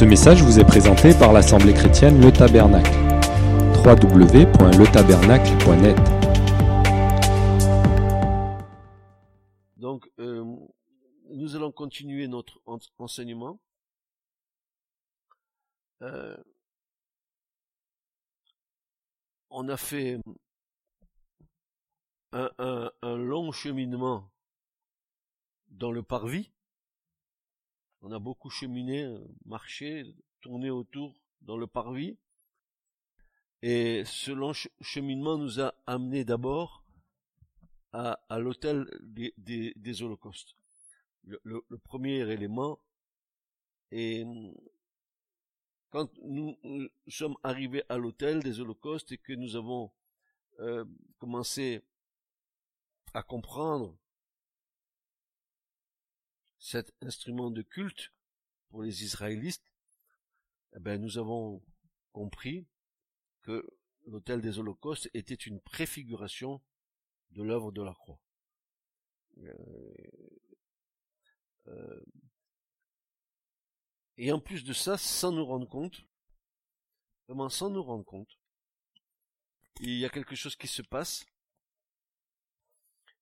Ce message vous est présenté par l'Assemblée chrétienne Le Tabernacle. www.letabernacle.net Donc, euh, nous allons continuer notre en- enseignement. Euh, on a fait un long cheminement dans le parvis. On a beaucoup cheminé, marché, tourné autour dans le parvis. Et ce long ch- cheminement nous a amené d'abord à, l'autel des, holocaustes. Le, premier élément est quand nous, sommes arrivés à l'autel des holocaustes et que nous avons euh, commencé à comprendre cet instrument de culte pour les Israélites, eh ben, nous avons compris que l'autel des holocaustes était une préfiguration de l'œuvre de la croix. Euh, euh, et en plus de ça, sans nous rendre compte, vraiment sans nous rendre compte, il y a quelque chose qui se passe,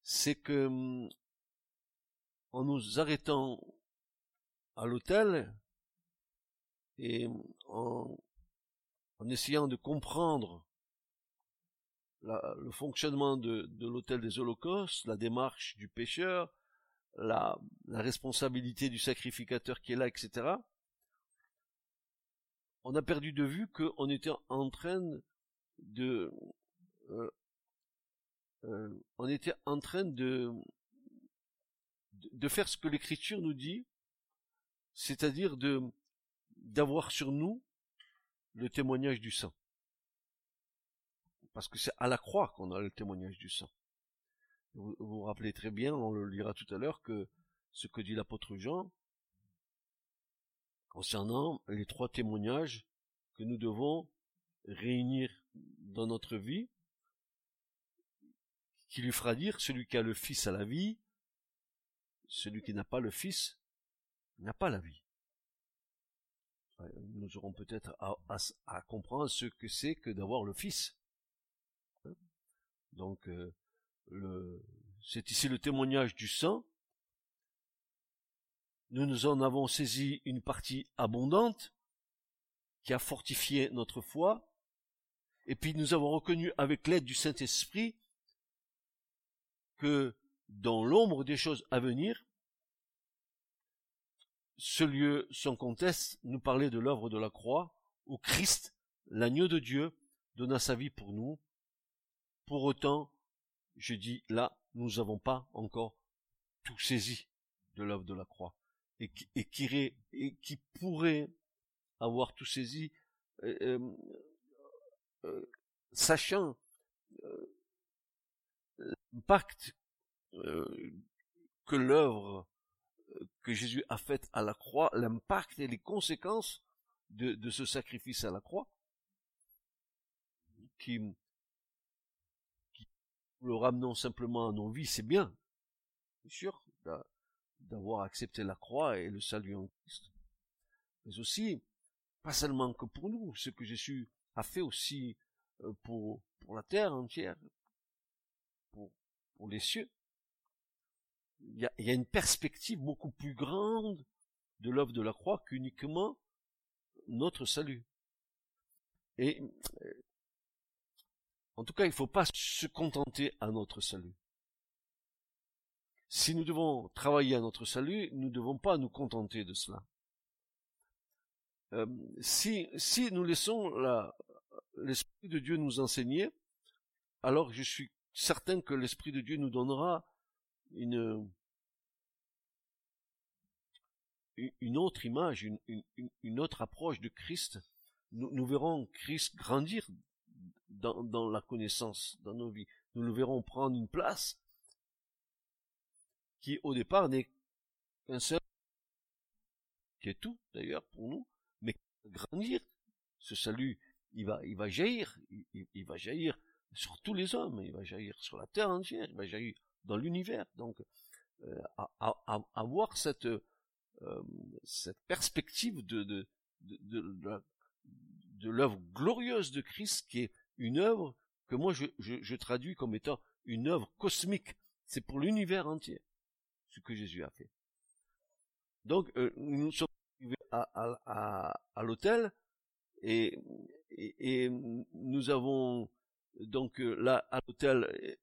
c'est que hum, en nous arrêtant à l'hôtel et en, essayant de comprendre la- le fonctionnement de, de l'hôtel des holocaustes, la démarche du pécheur, la, responsabilité du sacrificateur qui est là, etc., on a perdu de vue qu'on était en train de... euh, euh, on était en train de, de faire ce que l'Écriture nous dit, c'est-à-dire de d'avoir sur nous le témoignage du sang. Parce que c'est à la croix qu'on a le témoignage du sang. Vous vous rappelez très bien, on le lira tout à l'heure, que ce que dit l'apôtre Jean concernant les trois témoignages que nous devons réunir dans notre vie, qui lui fera dire celui qui a le Fils a la vie, celui qui n'a pas le Fils n'a pas la vie. Nous aurons peut-être à, comprendre ce que c'est que d'avoir le Fils. Hein? Donc, euh, c'est ici le témoignage du sang. Nous nous en avons saisi une partie abondante qui a fortifié notre foi. Et puis nous avons reconnu avec l'aide du Saint-Esprit que dans l'ombre des choses à venir, ce lieu sans conteste nous parlait de l'œuvre de la croix, où Christ, l'agneau de Dieu, donna sa vie pour nous. Pour autant, je dis là, nous n'avons pas encore tout saisi de l'œuvre de la croix. Et qui, pourrait avoir tout saisi, euh, euh, euh, sachant euh, l'impact que l'œuvre euh, que Jésus a faite à la croix, l'impact et les conséquences de, ce sacrifice à la croix, qui, qui le ramenons simplement à nos vies, c'est bien, c'est sûr, d'a- d'avoir accepté la croix et le salut en Christ. Mais aussi, pas seulement que pour nous, ce que Jésus a fait aussi euh, pour, la terre entière, pour les cieux. Il y, a, une perspective beaucoup plus grande de l'œuvre de la croix qu'uniquement notre salut. Et euh, en tout cas, il ne faut pas se contenter à notre salut. Si nous devons travailler à notre salut, nous ne devons pas nous contenter de cela. Euh, si, nous laissons la- l'Esprit de Dieu nous enseigner, alors je suis certain que l'Esprit de Dieu nous donnera une, une- une autre image, une, une- une- autre approche de Christ. Nous, nous verrons Christ grandir dans, dans la connaissance, dans nos vies. Nous le verrons prendre une place qui au départ n'est qu'un seul, qui est tout d'ailleurs pour nous, mais grandir. Ce salut, il va, il va jaillir, il, il- il va jaillir sur tous les hommes, il va jaillir sur la terre entière, il va jaillir dans l'univers. Donc, euh, à, avoir cette, euh, cette perspective de, de, de, l'œuvre glorieuse de Christ qui est une œuvre que moi je, je, traduis comme étant une œuvre cosmique. C'est pour l'univers entier ce que Jésus a fait. Donc euh, nous sommes arrivés à, à, l'hôtel et, et, et, nous avons donc là à l'hôtel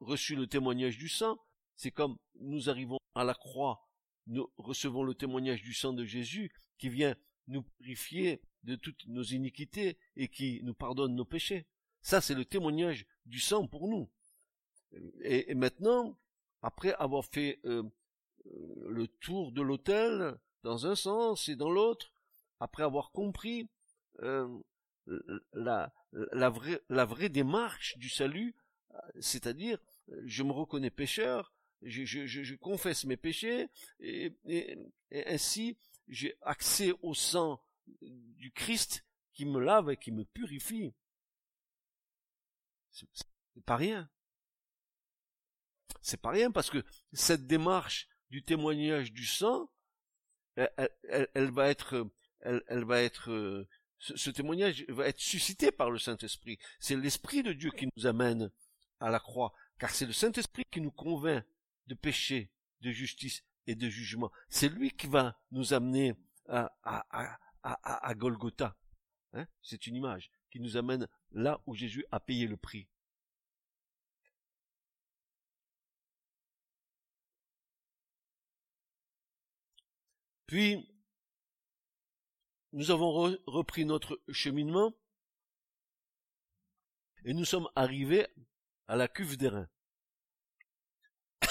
reçu le témoignage du sang. C'est comme nous arrivons à la croix, nous recevons le témoignage du sang de Jésus qui vient nous purifier de toutes nos iniquités et qui nous pardonne nos péchés. Ça, c'est le témoignage du sang pour nous. Et, maintenant, après avoir fait euh, euh le tour de l'autel dans un sens et dans l'autre, après avoir compris euh, la vraie démarche du salut, c'est-à-dire je me reconnais pécheur, je, confesse mes péchés, et, ainsi j'ai accès au sang du Christ qui me lave et qui me purifie. C'est pas rien. C'est pas rien parce que cette démarche du témoignage du sang, elle, va être, elle, va être, ce, témoignage va être suscité par le Saint-Esprit. C'est l'Esprit de Dieu qui nous amène à la croix, car c'est le Saint-Esprit qui nous convainc de péché, de justice et de jugement. C'est lui qui va nous amener à, Golgotha. Hein C'est une image qui nous amène là où Jésus a payé le prix. Puis, nous avons repris notre cheminement et nous sommes arrivés à la cuve d'airain.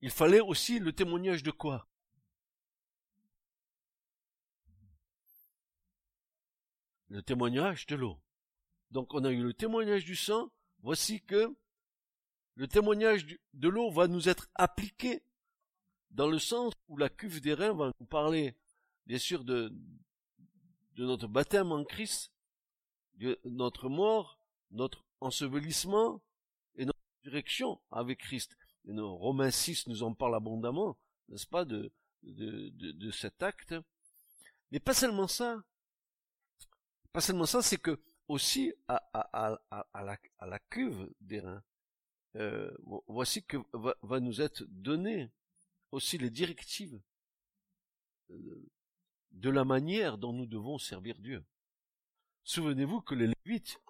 Il fallait aussi le témoignage de quoi? Le témoignage de l'eau. Donc on a eu le témoignage du sang, voici que le témoignage de l'eau va nous être appliqué dans le sens où la cuve des reins va nous parler, bien sûr, de notre baptême en Christ, de notre mort, notre ensevelissement et notre résurrection avec Christ. Romains 6 nous en parle abondamment, n'est-ce pas, de, de, cet acte. Mais pas seulement ça, pas seulement ça, c'est que aussi à, à la cuve des reins, euh, voici que va, va, nous être donné aussi les directives euh, de la manière dont nous devons servir Dieu. Souvenez-vous que les Lévites,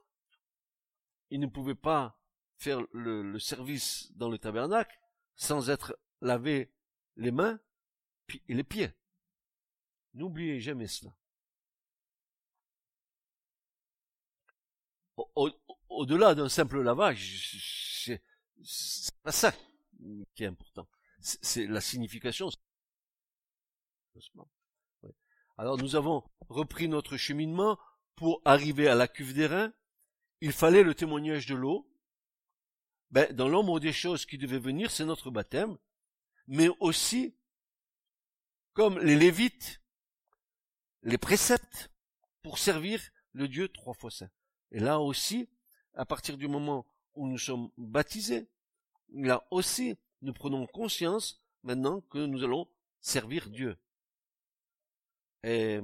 ils ne pouvaient pas faire le, service dans le tabernacle sans être lavés les mains et les pieds. N'oubliez jamais cela. au-delà d'un simple lavage, c'est pas ça qui est important. C'est la signification. Alors nous avons repris notre cheminement pour arriver à la cuve des reins. Il fallait le témoignage de l'eau. Ben, dans l'ombre des choses qui devaient venir, c'est notre baptême, mais aussi, comme les Lévites, les préceptes pour servir le Dieu trois fois saint. Et là aussi, à partir du moment où nous sommes baptisés, là aussi, nous prenons conscience maintenant que nous allons servir Dieu. Et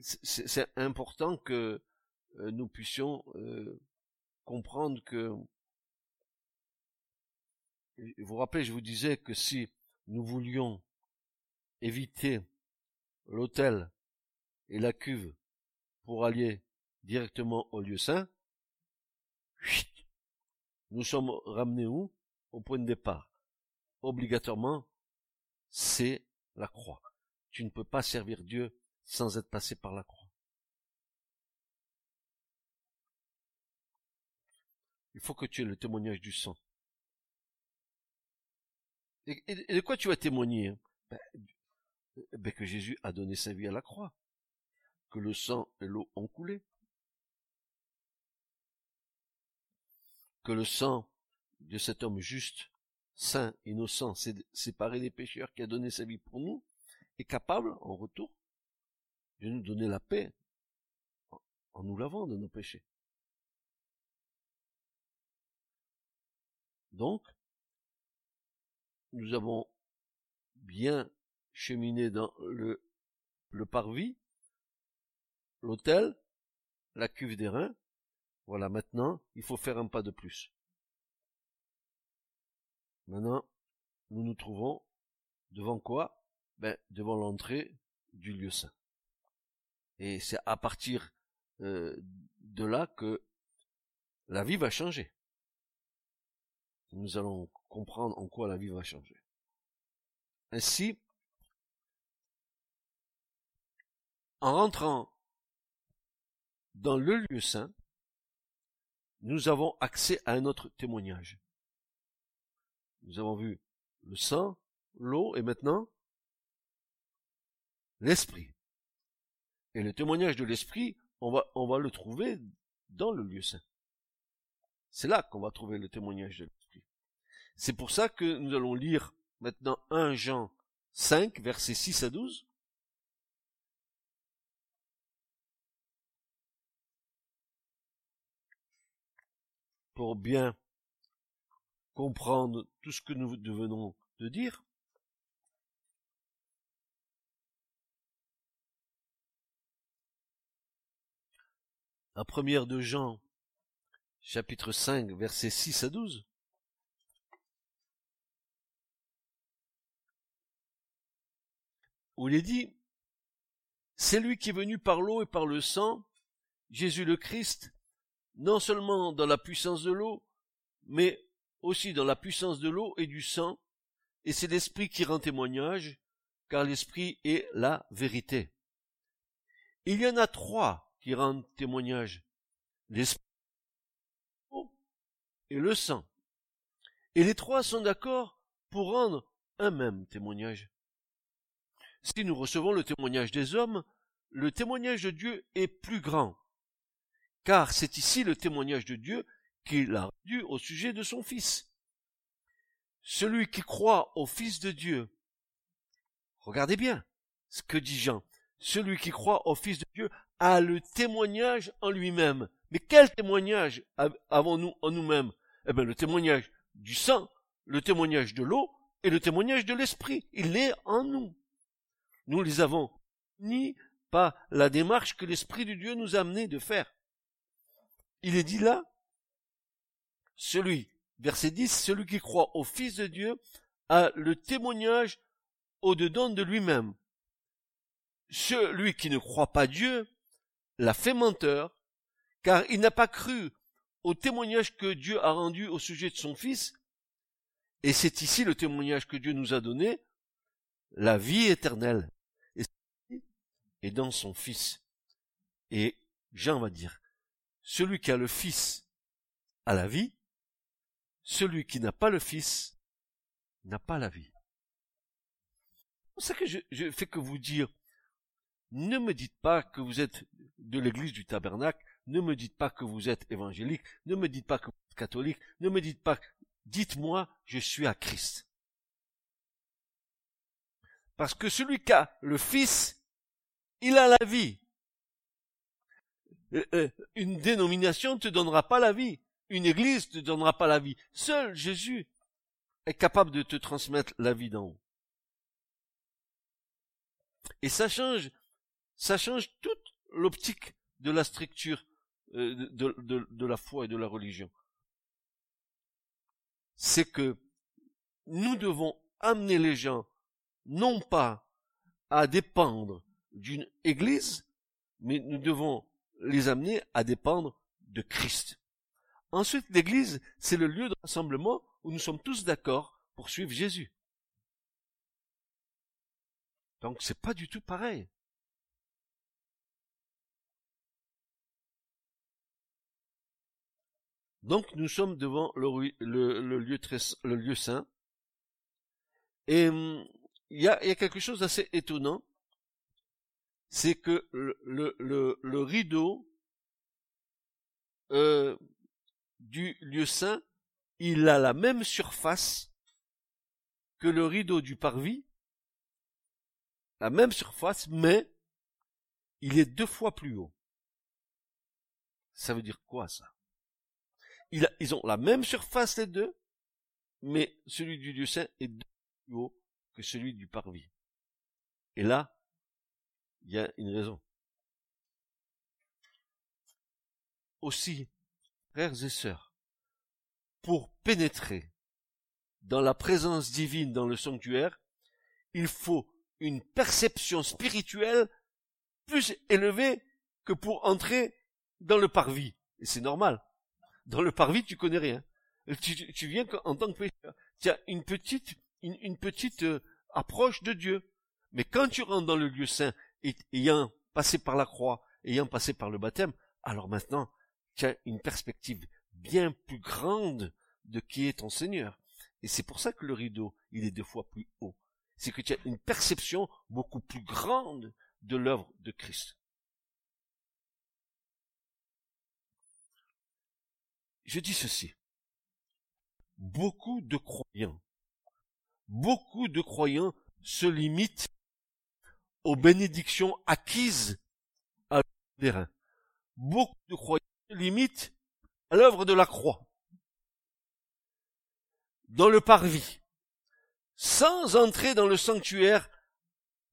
c'est important que euh, nous puissions euh, comprendre que vous vous rappelez, je vous disais que si nous voulions éviter l'autel et la cuve pour aller directement au lieu saint, nous sommes ramenés où? Au point de départ. Obligatoirement, c'est la croix. Tu ne peux pas servir Dieu sans être passé par la croix. Il faut que tu aies le témoignage du sang. Et, de quoi tu vas témoigner hein? Ben, ben, Que Jésus a donné sa vie à la croix que le sang et l'eau ont coulé. Que le sang de cet homme juste, saint, innocent, séparé des pécheurs qui a donné sa vie pour nous, est capable, en retour, de nous donner la paix en nous lavant de nos péchés. Donc, nous avons bien cheminée dans le, le parvis, l'autel, la cuve des reins. Voilà, maintenant, il faut faire un pas de plus. Maintenant, nous nous trouvons devant quoi? Ben, devant l'entrée du lieu saint. Et c'est à partir euh, de là que la vie va changer. Nous allons comprendre en quoi la vie va changer. Ainsi, en rentrant dans le lieu saint, nous avons accès à un autre témoignage. Nous avons vu le sang, l'eau et maintenant l'esprit. Et le témoignage de l'esprit, on va, le trouver dans le lieu saint. C'est là qu'on va trouver le témoignage de l'esprit. C'est pour ça que nous allons lire maintenant 1 Jean 5, versets 6 à 12. Pour bien comprendre tout ce que nous devenons de dire. La première de Jean, chapitre 5, versets 6 à 12. Où il est dit, c'est lui qui est venu par l'eau et par le sang, Jésus le Christ, non seulement dans la puissance de l'eau, mais aussi dans la puissance de l'eau et du sang, et c'est l'Esprit qui rend témoignage, car l'Esprit est la vérité. Il y en a trois qui rendent témoignage, l'Esprit et le sang. Et les trois sont d'accord pour rendre un même témoignage. Si nous recevons le témoignage des hommes, le témoignage de Dieu est plus grand, car c'est ici le témoignage de Dieu qu'il a rendu au sujet de son Fils. Celui qui croit au Fils de Dieu, regardez bien ce que dit Jean, celui qui croit au Fils de Dieu a le témoignage en lui-même. Mais quel témoignage avons-nous en nous-mêmes? Eh bien le témoignage du sang, le témoignage de l'eau et le témoignage de l'esprit. Il est en nous. Nous les avons ni pas la démarche que l'Esprit de Dieu nous a amené de faire. Il est dit là, celui, verset 10, celui qui croit au Fils de Dieu a le témoignage au-dedans de lui-même. Celui qui ne croit pas Dieu l'a fait menteur, car il n'a pas cru au témoignage que Dieu a rendu au sujet de son Fils, et c'est ici le témoignage que Dieu nous a donné, la vie éternelle, et dans son Fils. Et Jean va dire, celui qui a le Fils a la vie, celui qui n'a pas le Fils n'a pas la vie. C'est ça que je, je fais que vous dire, ne me dites pas que vous êtes de l'église du tabernacle, ne me dites pas que vous êtes évangélique, ne me dites pas que vous êtes catholique, ne me dites pas, dites-moi, je suis à Christ. Parce que celui qui a le Fils, il a la vie. Euh, euh, une dénomination ne te donnera pas la vie. Une église ne te donnera pas la vie. Seul Jésus est capable de te transmettre la vie d'en haut. Et ça change, ça change toute l'optique de la structure euh, de, la foi et de la religion. C'est que nous devons amener les gens non pas à dépendre d'une église, mais nous devons les amener à dépendre de Christ. Ensuite, l'église, c'est le lieu de rassemblement où nous sommes tous d'accord pour suivre Jésus. Donc c'est pas du tout pareil. Donc nous sommes devant le, lieu, saint. Et hum, il y a, quelque chose d'assez étonnant. C'est que le, le, le, rideau euh, du lieu saint, il a la même surface que le rideau du parvis, la même surface, mais il est deux fois plus haut. Ça veut dire quoi ça? Ils ont la même surface les deux, mais celui du lieu saint est deux fois plus haut que celui du parvis. Et là, il y a une raison. Aussi, frères et sœurs, pour pénétrer dans la présence divine dans le sanctuaire, il faut une perception spirituelle plus élevée que pour entrer dans le parvis. Et c'est normal. Dans le parvis, tu connais rien. Tu, viens en tant que pécheur. Tu as une petite, une, petite euh, approche de Dieu. Mais quand tu rentres dans le lieu saint, ayant passé par la croix, ayant passé par le baptême, alors maintenant, tu as une perspective bien plus grande de qui est ton Seigneur. Et c'est pour ça que le rideau, il est deux fois plus haut. C'est que tu as une perception beaucoup plus grande de l'œuvre de Christ. Je dis ceci. Beaucoup de croyants, beaucoup de croyants se limitent aux bénédictions acquises à terrain. Beaucoup de croyants limitent à l'œuvre de la croix, dans le parvis, sans entrer dans le sanctuaire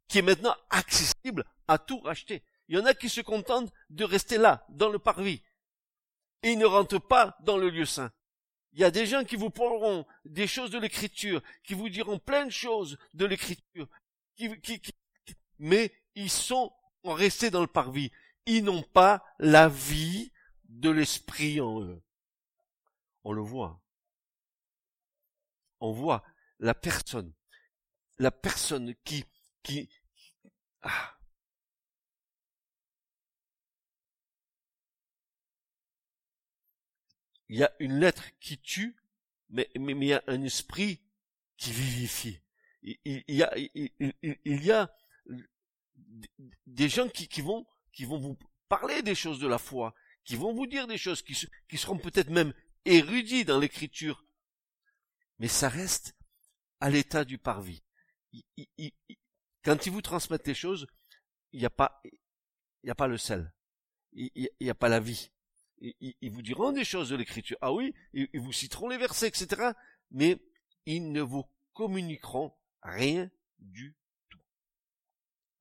qui est maintenant accessible à tout racheter. Il y en a qui se contentent de rester là, dans le parvis, et ils ne rentrent pas dans le lieu saint. Il y a des gens qui vous parleront des choses de l'écriture, qui vous diront plein de choses de l'écriture, mais ils sont restés dans le parvis. Ils n'ont pas la vie de l'esprit en eux. On le voit. On voit la personne, la personne qui, qui, ah, il y a une lettre qui tue, mais, il y a un esprit qui vivifie. Il, y a, il, y a des gens qui, vont, vous parler des choses de la foi, qui vont vous dire des choses qui, seront peut-être même érudits dans l'écriture, mais ça reste à l'état du parvis. quand ils vous transmettent des choses, il n'y a pas, il n'y a pas le sel, il n'y a pas la vie ils, vous diront des choses de l'écriture. Ah oui, ils, vous citeront les versets, etc. Mais ils ne vous communiqueront rien du tout.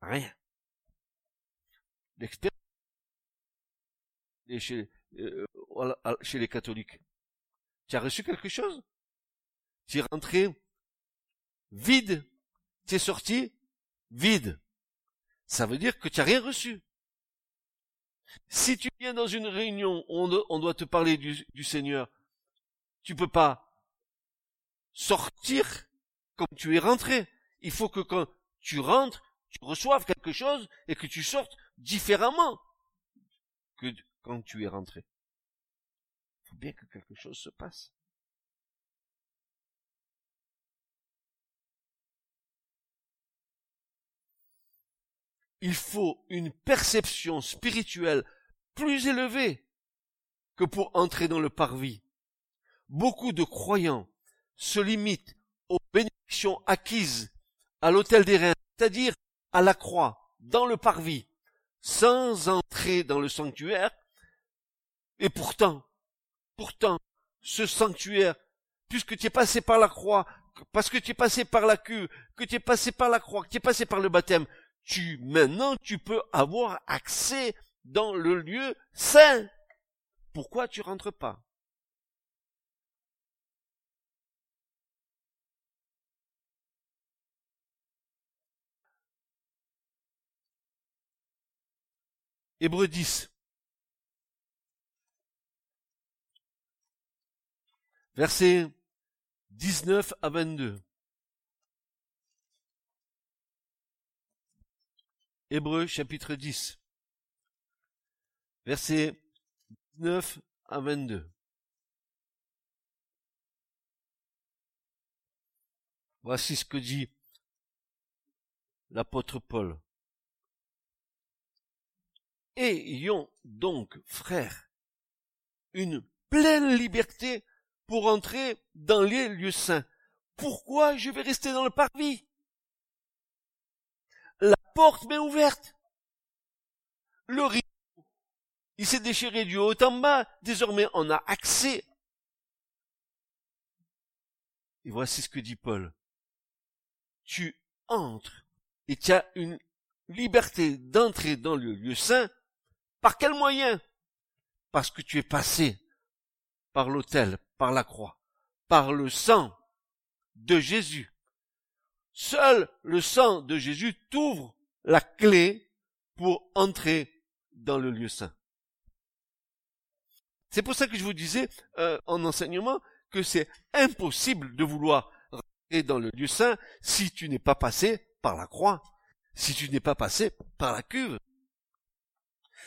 Rien. L'expérience chez, euh, chez les catholiques. Tu as reçu quelque chose? Tu es rentré vide. Tu es sorti vide. Ça veut dire que tu n'as rien reçu. Si tu viens dans une réunion où on doit te parler du, Seigneur, tu peux pas sortir comme tu es rentré. Il faut que quand tu rentres, tu reçoives quelque chose et que tu sortes différemment que quand tu es rentré. Il faut bien que quelque chose se passe. il faut une perception spirituelle plus élevée que pour entrer dans le parvis. Beaucoup de croyants se limitent aux bénédictions acquises à l'autel des reins, c'est-à-dire à la croix, dans le parvis, sans entrer dans le sanctuaire. Et pourtant, pourtant, ce sanctuaire, puisque tu es passé par la croix, parce que tu es passé par la queue, que tu es passé par la croix, que tu es passé par le baptême, tu, maintenant, tu peux avoir accès dans le lieu saint. Pourquoi tu rentres pas? Hébreu 10. Versets 19 à 22. Hébreu chapitre 10, versets 19 à 22. Voici ce que dit l'apôtre Paul. Ayons donc, frères, une pleine liberté pour entrer dans les lieux saints. Pourquoi je vais rester dans le parvis? La porte m'est ouverte. Le rideau, il s'est déchiré du haut en bas. Désormais, on a accès. Et voici ce que dit Paul. Tu entres et tu as une liberté d'entrer dans le lieu saint. Par quel moyen? Parce que tu es passé par l'autel, par la croix, par le sang de Jésus. Seul le sang de Jésus t'ouvre la clé pour entrer dans le lieu saint. C'est pour ça que je vous disais euh, en enseignement que c'est impossible de vouloir rentrer dans le lieu saint si tu n'es pas passé par la croix, si tu n'es pas passé par la cuve.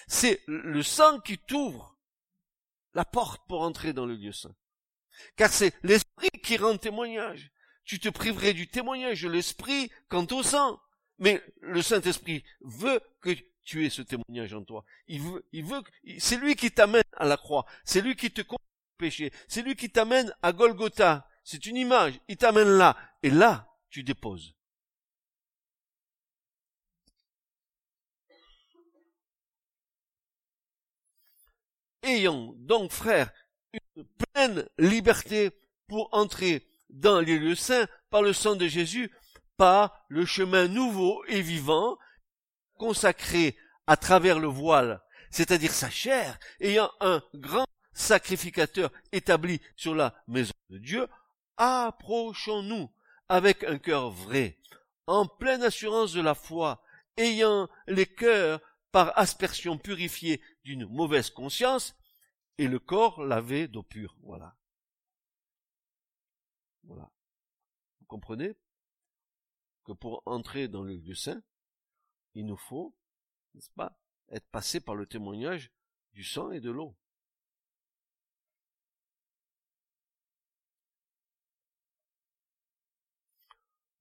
C'est le sang qui t'ouvre la porte pour entrer dans le lieu saint. Car c'est l'esprit qui rend témoignage. Tu te priverais du témoignage de l'esprit quant au sang. Mais le Saint-Esprit veut que tu aies ce témoignage en toi. Il veut, il veut, c'est lui qui t'amène à la croix. C'est lui qui te conduit au péché. C'est lui qui t'amène à Golgotha. C'est une image. Il t'amène là. Et là, tu déposes. Ayant donc, frère, une pleine liberté pour entrer dans les lieux saints par le sang de Jésus, par le chemin nouveau et vivant consacré à travers le voile, c'est-à-dire sa chair, ayant un grand sacrificateur établi sur la maison de Dieu, approchons-nous avec un cœur vrai, en pleine assurance de la foi, ayant les cœurs par aspersion purifiés d'une mauvaise conscience, et le corps lavé d'eau pure. Voilà. Voilà. Vous comprenez que pour entrer dans le lieu saint, il nous faut, n'est-ce pas, être passé par le témoignage du sang et de l'eau.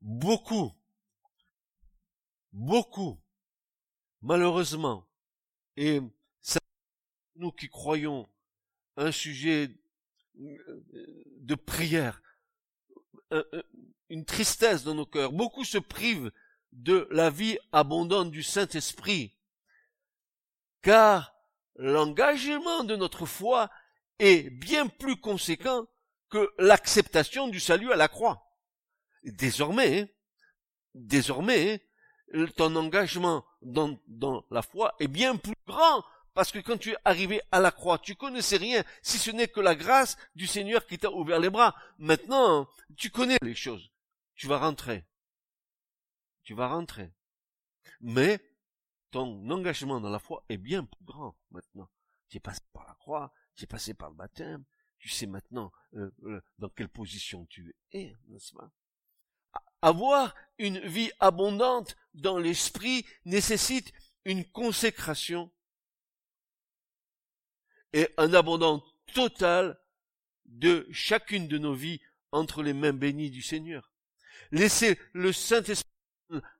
Beaucoup, beaucoup, malheureusement, et nous qui croyons un sujet de prière, une tristesse dans nos cœurs. Beaucoup se privent de la vie abondante du Saint-Esprit, car l'engagement de notre foi est bien plus conséquent que l'acceptation du salut à la croix. Désormais, désormais, ton engagement dans, la foi est bien plus grand parce que quand tu es arrivé à la croix, tu connaissais rien, si ce n'est que la grâce du Seigneur qui t'a ouvert les bras. Maintenant, tu connais les choses. Tu vas rentrer. Tu vas rentrer. Mais ton engagement dans la foi est bien plus grand maintenant. Tu es passé par la croix, tu es passé par le baptême, tu sais maintenant euh, euh, dans quelle position tu es, n'est-ce pas? Avoir une vie abondante dans l'esprit nécessite une consécration et un abondant total de chacune de nos vies entre les mains bénies du Seigneur. Laisser le Saint-Esprit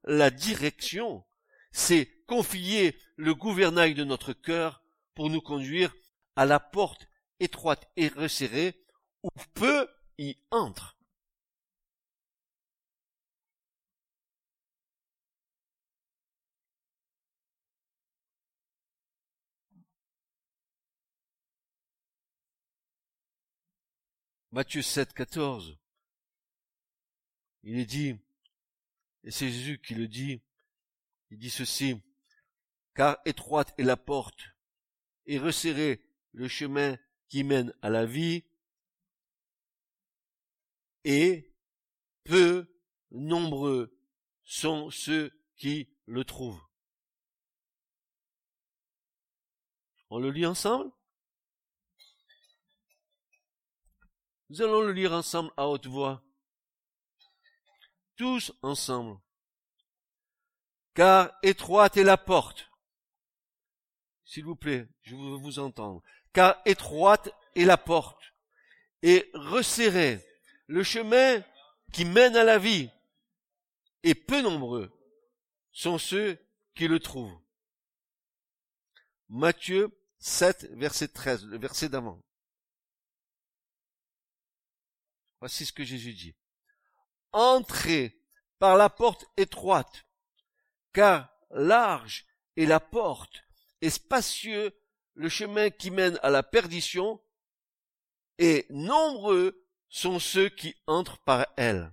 la direction, c'est confier le gouvernail de notre cœur pour nous conduire à la porte étroite et resserrée où peu y entre. Matthieu 7, 14. Il est dit, et c'est Jésus qui le dit, il dit ceci, car étroite est la porte, et resserré le chemin qui mène à la vie, et peu nombreux sont ceux qui le trouvent. On le lit ensemble? Nous allons le lire ensemble à haute voix. Tous ensemble. Car étroite est la porte. S'il vous plaît, je veux vous entendre. Car étroite est la porte et resserré le chemin qui mène à la vie et peu nombreux sont ceux qui le trouvent. Matthieu 7, verset 13, le verset d'avant. Voici ce que Jésus dit. Entrez par la porte étroite, car large est la porte et spacieux le chemin qui mène à la perdition, et nombreux sont ceux qui entrent par elle.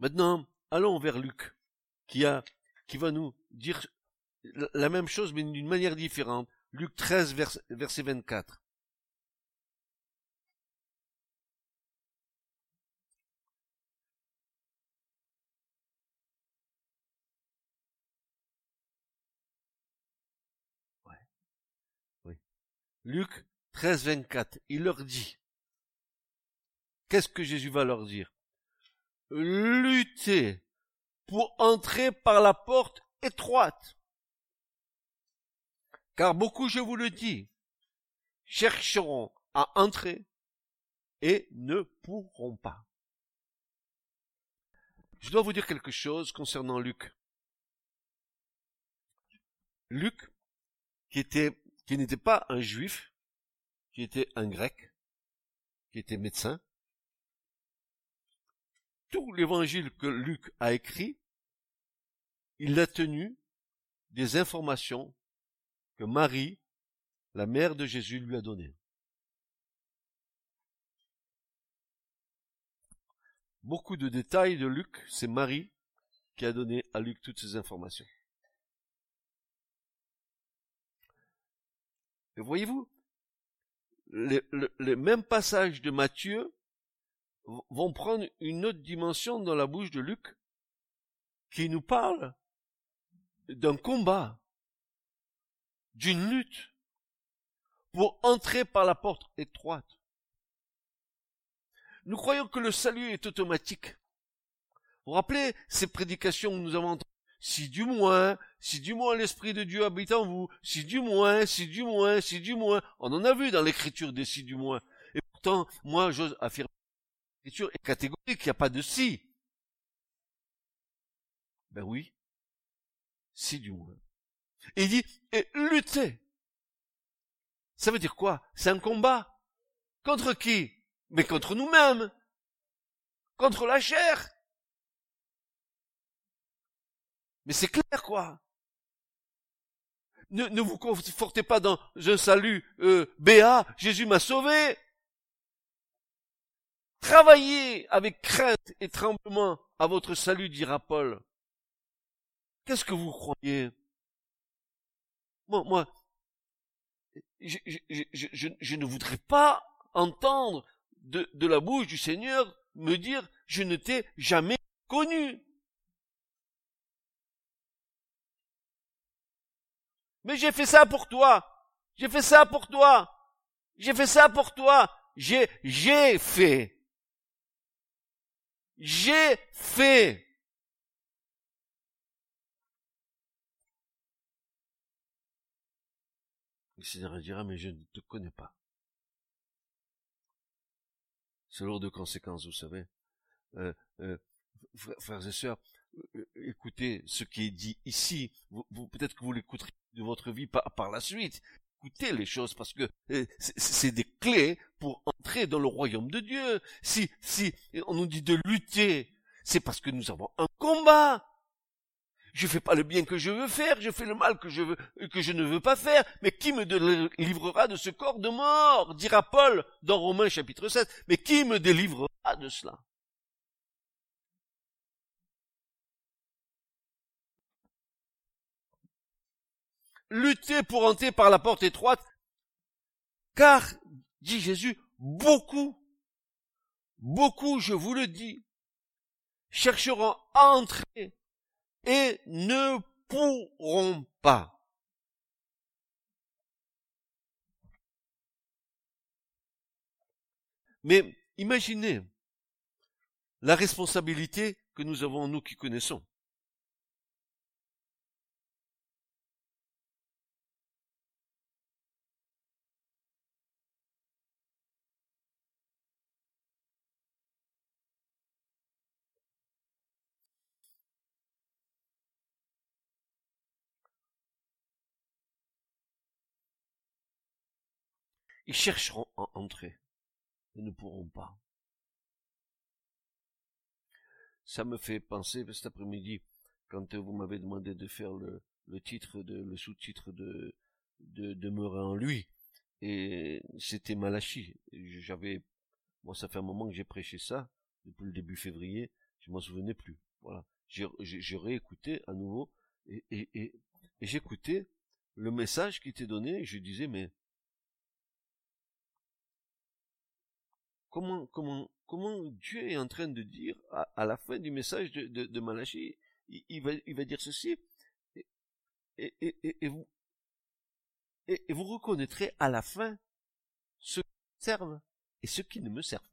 Maintenant, allons vers Luc, qui va nous dire la même chose, mais d'une manière différente. Luc 13, verset 24. Luc 13, 24, il leur dit, qu'est-ce que Jésus va leur dire? Luttez pour entrer par la porte étroite. Car beaucoup, je vous le dis, chercheront à entrer et ne pourront pas. Je dois vous dire quelque chose concernant Luc. Luc, qui était qui n'était pas un juif, qui était un grec, qui était médecin. Tout l'évangile que Luc a écrit, il a tenu des informations que Marie, la mère de Jésus, lui a données. Beaucoup de détails de Luc, c'est Marie qui a donné à Luc toutes ces informations. Et voyez-vous, les, mêmes passages de Matthieu vont prendre une autre dimension dans la bouche de Luc, qui nous parle d'un combat, d'une lutte, pour entrer par la porte étroite. Nous croyons que le salut est automatique. Vous vous rappelez ces prédications que nous avons entendues? Si du moins, si du moins l'Esprit de Dieu habite en vous, si du moins, si du moins, si du moins, on en a vu dans l'écriture des si du moins. Et pourtant, moi, j'ose affirmer l'écriture est catégorique, il n'y a pas de si. Ben oui, si du moins. Il dit, et lutter. Ça veut dire quoi? C'est un combat. Contre qui? Mais contre nous-mêmes. Contre la chair. Mais c'est clair, quoi. Ne, vous confortez pas dans un salut euh, Jésus m'a sauvé. Travaillez avec crainte et tremblement à votre salut, dira Paul. Qu'est-ce que vous croyez? Moi, moi, je, ne voudrais pas entendre de, de la bouche du Seigneur me dire je ne t'ai jamais connu. Mais j'ai fait ça pour toi. J'ai fait ça pour toi. J'ai fait ça pour toi. J'ai, j'ai fait. J'ai fait. Le Seigneur dira, mais je ne te connais pas. C'est lourd de conséquences, vous savez. Euh, euh, frères et sœurs, euh, écoutez ce qui est dit ici. Peut-être que vous l'écouterez de votre vie par, par la suite. Écoutez les choses parce que euh, c'est des clés pour entrer dans le royaume de Dieu. Si, si on nous dit de lutter, c'est parce que nous avons un combat. Je fais pas le bien que je veux faire, je fais le mal que je veux, que je ne veux pas faire. Mais qui me délivrera de ce corps de mort? dira Paul dans Romains chapitre 7. Mais qui me délivrera de cela? Lutter pour entrer par la porte étroite, car, dit Jésus, beaucoup, beaucoup, je vous le dis, chercheront à entrer et ne pourront pas. Mais imaginez la responsabilité que nous avons, nous qui connaissons. Ils chercheront à entrer, et ne pourront pas. Ça me fait penser cet après-midi, quand vous m'avez demandé de faire le, titre de, le sous-titre de, de demeurer en lui. Et c'était Malachi. J'avais, moi, ça fait un moment que j'ai prêché ça, depuis le début février. Je m'en souvenais plus. Voilà. J'ai réécouté à nouveau et, et, et, et j'écoutais le message qui était donné et je disais mais comment comment comment Dieu est en train de dire à, la fin du message de, de, de Malachie, il, va dire ceci et, vous et, vous reconnaîtrez à la fin ceux qui servent et ceux qui ne me servent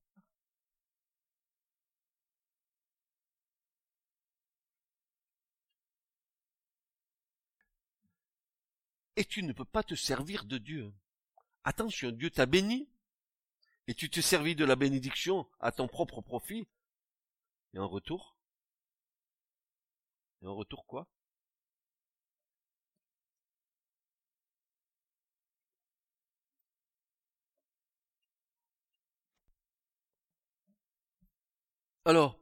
et tu ne peux pas te servir de Dieu. Attention, Dieu t'a béni, et tu te servis de la bénédiction à ton propre profit, et en retour, et en retour quoi? Alors,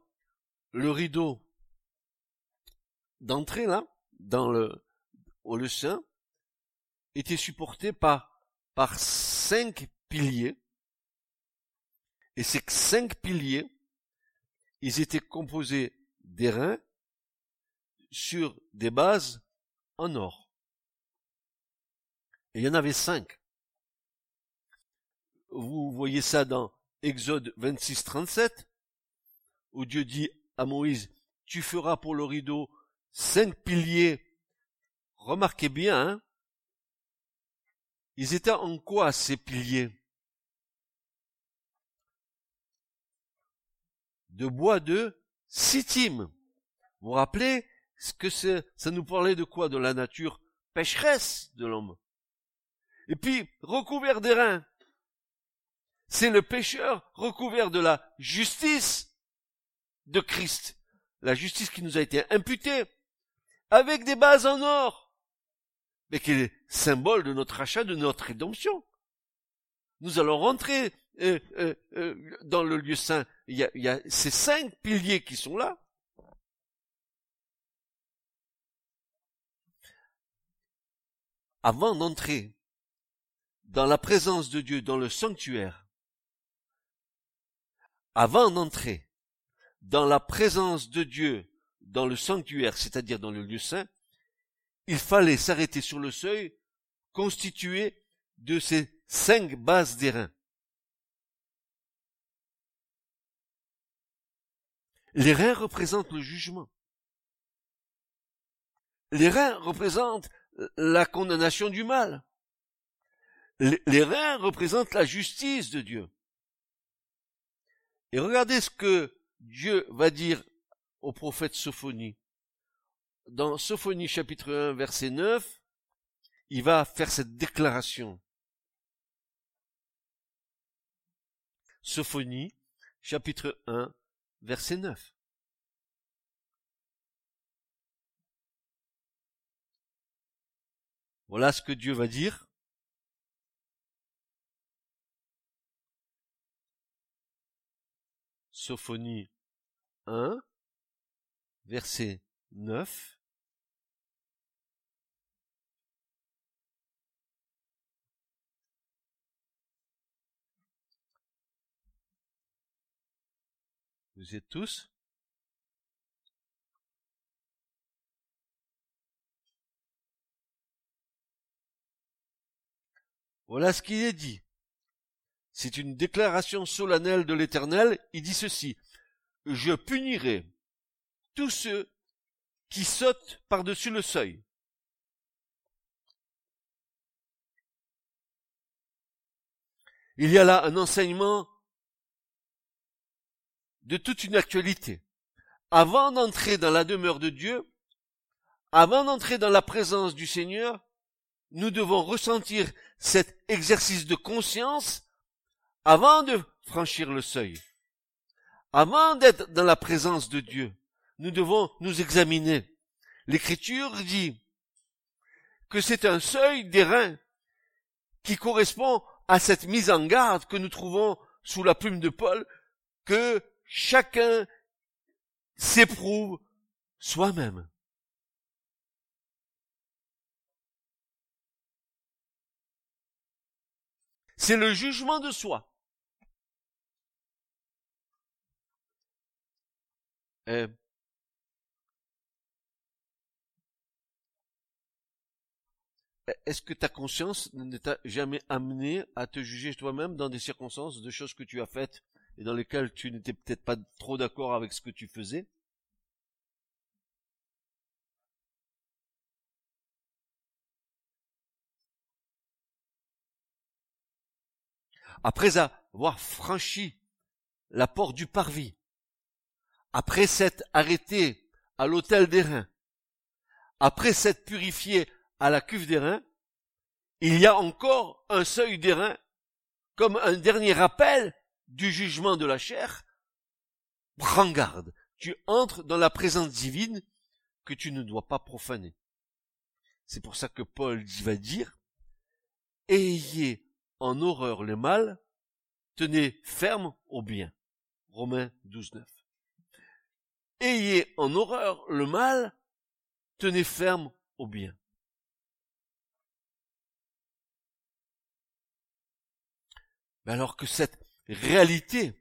le rideau d'entrée là, dans le, au le sein, était supporté par, par cinq piliers. Et ces cinq piliers, ils étaient composés d'airain sur des bases en or. Et il y en avait cinq. Vous voyez ça dans Exode 26, 37, où Dieu dit à Moïse, tu feras pour le rideau cinq piliers. Remarquez bien, hein, ils étaient en quoi ces piliers? De bois de sittim. Vous vous rappelez ce que c'est Ça nous parlait de quoi? De la nature pécheresse de l'homme. Et puis, recouvert d'airain. C'est le pécheur recouvert de la justice de Christ. La justice qui nous a été imputée avec des bases en or mais qui est symbole de notre achat, de notre rédemption. Nous allons rentrer euh, euh, euh, dans le lieu saint. Il y, a, il y a ces cinq piliers qui sont là. Avant d'entrer dans la présence de Dieu, dans le sanctuaire, avant d'entrer dans la présence de Dieu, dans le sanctuaire, c'est-à-dire dans le lieu saint, il fallait s'arrêter sur le seuil constitué de ces cinq bases d'airain. Les reins représentent le jugement. Les reins représentent la condamnation du mal. Les reins représentent la justice de Dieu. Et regardez ce que Dieu va dire au prophète Sophonie dans Sophonie chapitre 1 verset 9, il va faire cette déclaration. Sophonie chapitre 1 verset 9. Voilà ce que Dieu va dire. Sophonie 1, verset 9. Vous êtes tous? Voilà ce qui est dit. C'est une déclaration solennelle de l'Éternel. Il dit ceci. Je punirai tous ceux qui sautent par-dessus le seuil. Il y a là un enseignement de toute une actualité. Avant d'entrer dans la demeure de Dieu, avant d'entrer dans la présence du Seigneur, nous devons ressentir cet exercice de conscience avant de franchir le seuil. Avant d'être dans la présence de Dieu, nous devons nous examiner. L'écriture dit que c'est un seuil d'airain qui correspond à cette mise en garde que nous trouvons sous la plume de Paul, que chacun s'éprouve soi-même. C'est le jugement de soi. est Est-ce que ta conscience ne t'a jamais amené à te juger toi-même dans des circonstances de choses que tu as faites et dans lesquelles tu n'étais peut-être pas trop d'accord avec ce que tu faisais. Après avoir franchi la porte du parvis, après s'être arrêté à l'hôtel des reins, après s'être purifié à la cuve des reins, il y a encore un seuil des reins, comme un dernier rappel du jugement de la chair. Prends garde, tu entres dans la présence divine que tu ne dois pas profaner. C'est pour ça que Paul va dire, ayez en horreur le mal, tenez ferme au bien. Romains 12, 9. Ayez en horreur le mal, tenez ferme au bien. Alors que cette réalité,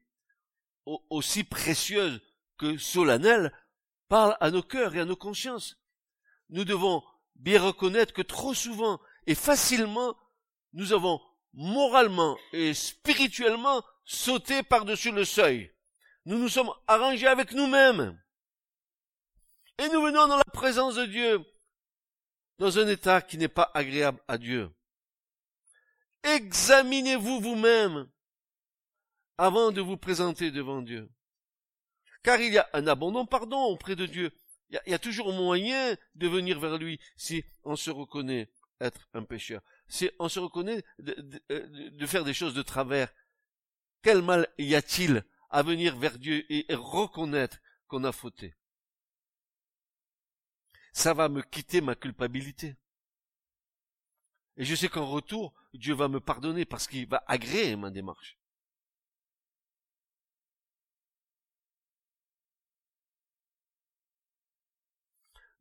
aussi précieuse que solennelle, parle à nos cœurs et à nos consciences, nous devons bien reconnaître que trop souvent et facilement, nous avons moralement et spirituellement sauté par-dessus le seuil. Nous nous sommes arrangés avec nous-mêmes. Et nous venons dans la présence de Dieu, dans un état qui n'est pas agréable à Dieu. Examinez-vous vous-même avant de vous présenter devant Dieu. Car il y a un abondant pardon auprès de Dieu. Il y a, toujours moyen de venir vers lui si on se reconnaît être un pécheur. Si on se reconnaît de faire des choses de travers. Quel mal y a-t-il à venir vers Dieu et reconnaître qu'on a fauté? Ça va me quitter ma culpabilité. Et je sais qu'en retour, Dieu va me pardonner parce qu'il va agréer ma démarche.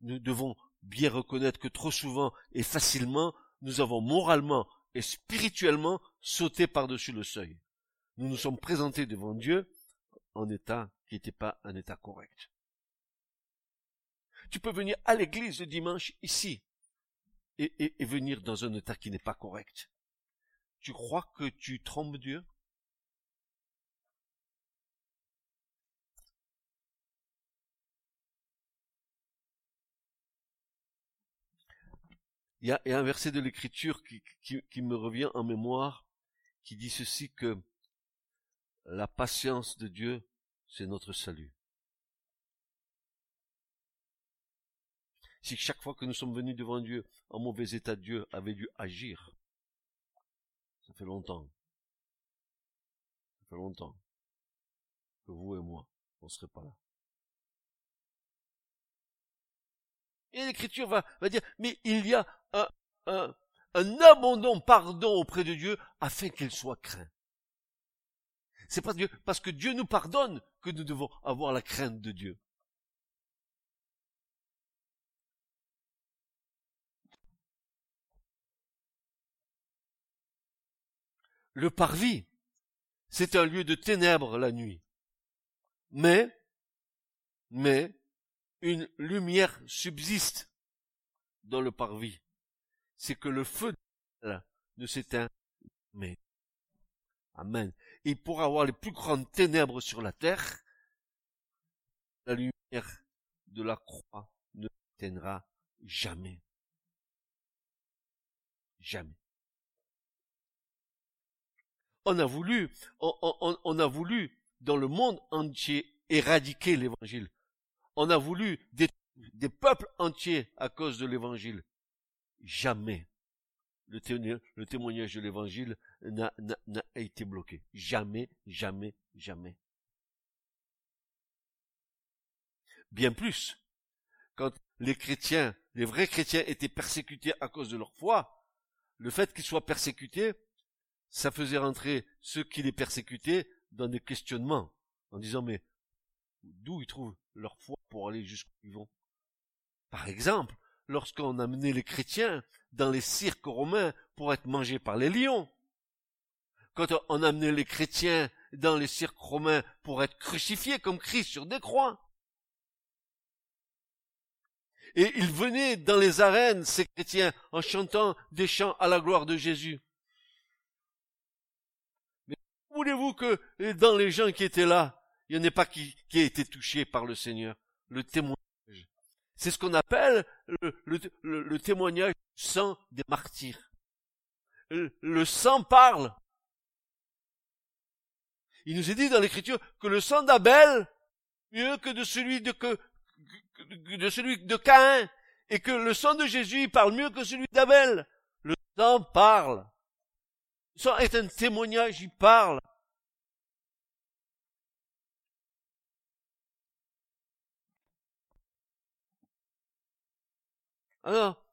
Nous devons bien reconnaître que trop souvent et facilement, nous avons moralement et spirituellement sauté par-dessus le seuil. Nous nous sommes présentés devant Dieu en état qui n'était pas un état correct. Tu peux venir à l'église le dimanche ici et, venir dans un état qui n'est pas correct. Tu crois que tu trompes Dieu? Il y, a, un verset de l'écriture qui, qui, me revient en mémoire, qui dit ceci que la patience de Dieu, c'est notre salut. Si chaque fois que nous sommes venus devant Dieu, en mauvais état, Dieu avait dû agir. Ça fait longtemps. Ça fait longtemps que vous et moi, on ne serait pas là. Et l'Écriture va, va dire, mais il y a un, un, un abondant pardon auprès de Dieu afin qu'il soit craint. C'est pas Dieu, parce que Dieu nous pardonne que nous devons avoir la crainte de Dieu. Le parvis, c'est un lieu de ténèbres la nuit. Mais, mais, une lumière subsiste dans le parvis. C'est que le feu ne s'éteint mais Amen. Et pour avoir les plus grandes ténèbres sur la terre, la lumière de la croix ne s'éteindra jamais. Jamais on a voulu, on, a voulu dans le monde entier éradiquer l'évangile. On a voulu des, des, peuples entiers à cause de l'évangile. Jamais le, témoignage de l'évangile n'a été bloqué. Jamais, jamais, jamais. Bien plus, quand les chrétiens, les vrais chrétiens étaient persécutés à cause de leur foi, le fait qu'ils soient persécutés ça faisait rentrer ceux qui les persécutaient dans des questionnements, en disant mais d'où ils trouvent leur foi pour aller jusqu'où ils vont? Par exemple, lorsqu'on amenait les chrétiens dans les cirques romains pour être mangés par les lions, quand on amenait les chrétiens dans les cirques romains pour être crucifiés comme Christ sur des croix, Et ils venaient dans les arènes, ces chrétiens, en chantant des chants à la gloire de Jésus. Mais voulez-vous que dans les gens qui étaient là, il n'y en ait pas qui, qui ait été touché par le Seigneur, le témoignage. C'est ce qu'on appelle le, témoignage du sang des martyrs. Le, sang parle. Il nous est dit dans l'écriture que le sang d'Abel, mieux que de celui de, que, Caïn, et que le sang de Jésus parle mieux que celui d'Abel. Le sang parle. Le sang est un témoignage, il parle. Alors,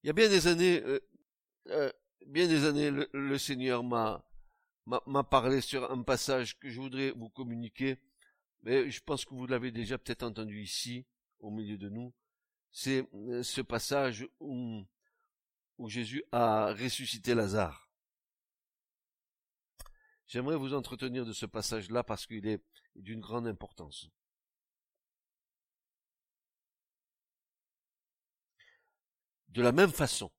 il y a bien des années, euh, euh, bien des années, le, Seigneur m'a m'a parlé sur un passage que je voudrais vous communiquer, mais je pense que vous l'avez déjà peut-être entendu ici, au milieu de nous. C'est euh, ce passage où, où Jésus a ressuscité Lazare. J'aimerais vous entretenir de ce passage-là parce qu'il est d'une grande importance. De la même façon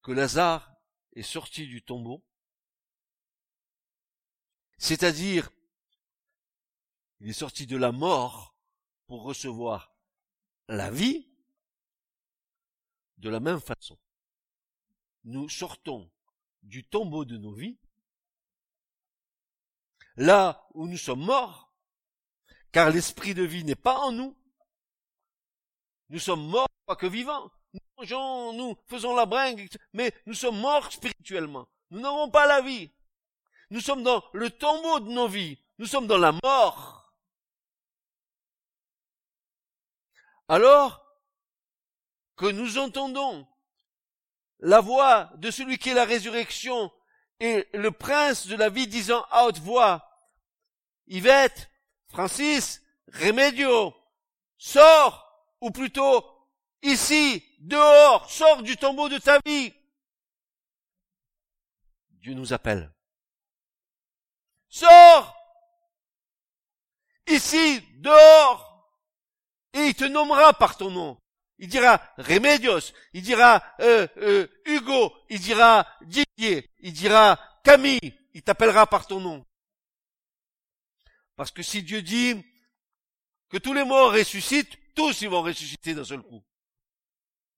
que Lazare est sorti du tombeau, c'est-à-dire il est sorti de la mort pour recevoir la vie, de la même façon, nous sortons du tombeau de nos vies, là où nous sommes morts, car l'esprit de vie n'est pas en nous, nous sommes morts, que vivants. Nous mangeons, nous faisons la bringue, mais nous sommes morts spirituellement. Nous n'avons pas la vie. Nous sommes dans le tombeau de nos vies. Nous sommes dans la mort. Alors que nous entendons la voix de celui qui est la résurrection et le prince de la vie disant à haute voix, Yvette, Francis, Remedio, sors ou plutôt, ici, dehors, sors du tombeau de ta vie. Dieu nous appelle. Sors Ici, dehors Et il te nommera par ton nom. Il dira Remedios, il dira euh, euh, Hugo, il dira Didier, il dira Camille, il t'appellera par ton nom. Parce que si Dieu dit que tous les morts ressuscitent, tous ils vont ressusciter d'un seul coup.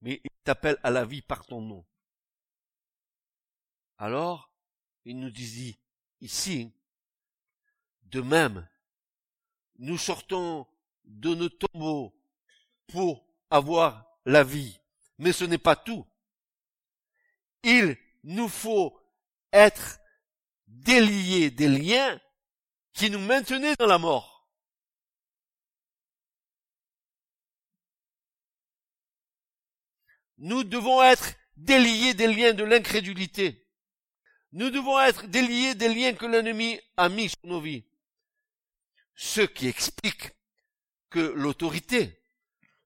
Mais il t'appelle à la vie par ton nom. Alors, il nous dit ici, de même, nous sortons de nos tombeaux pour avoir la vie. Mais ce n'est pas tout. Il nous faut être déliés des liens qui nous maintenaient dans la mort. Nous devons être déliés des liens de l'incrédulité. Nous devons être déliés des liens que l'ennemi a mis sur nos vies. Ce qui explique que l'autorité,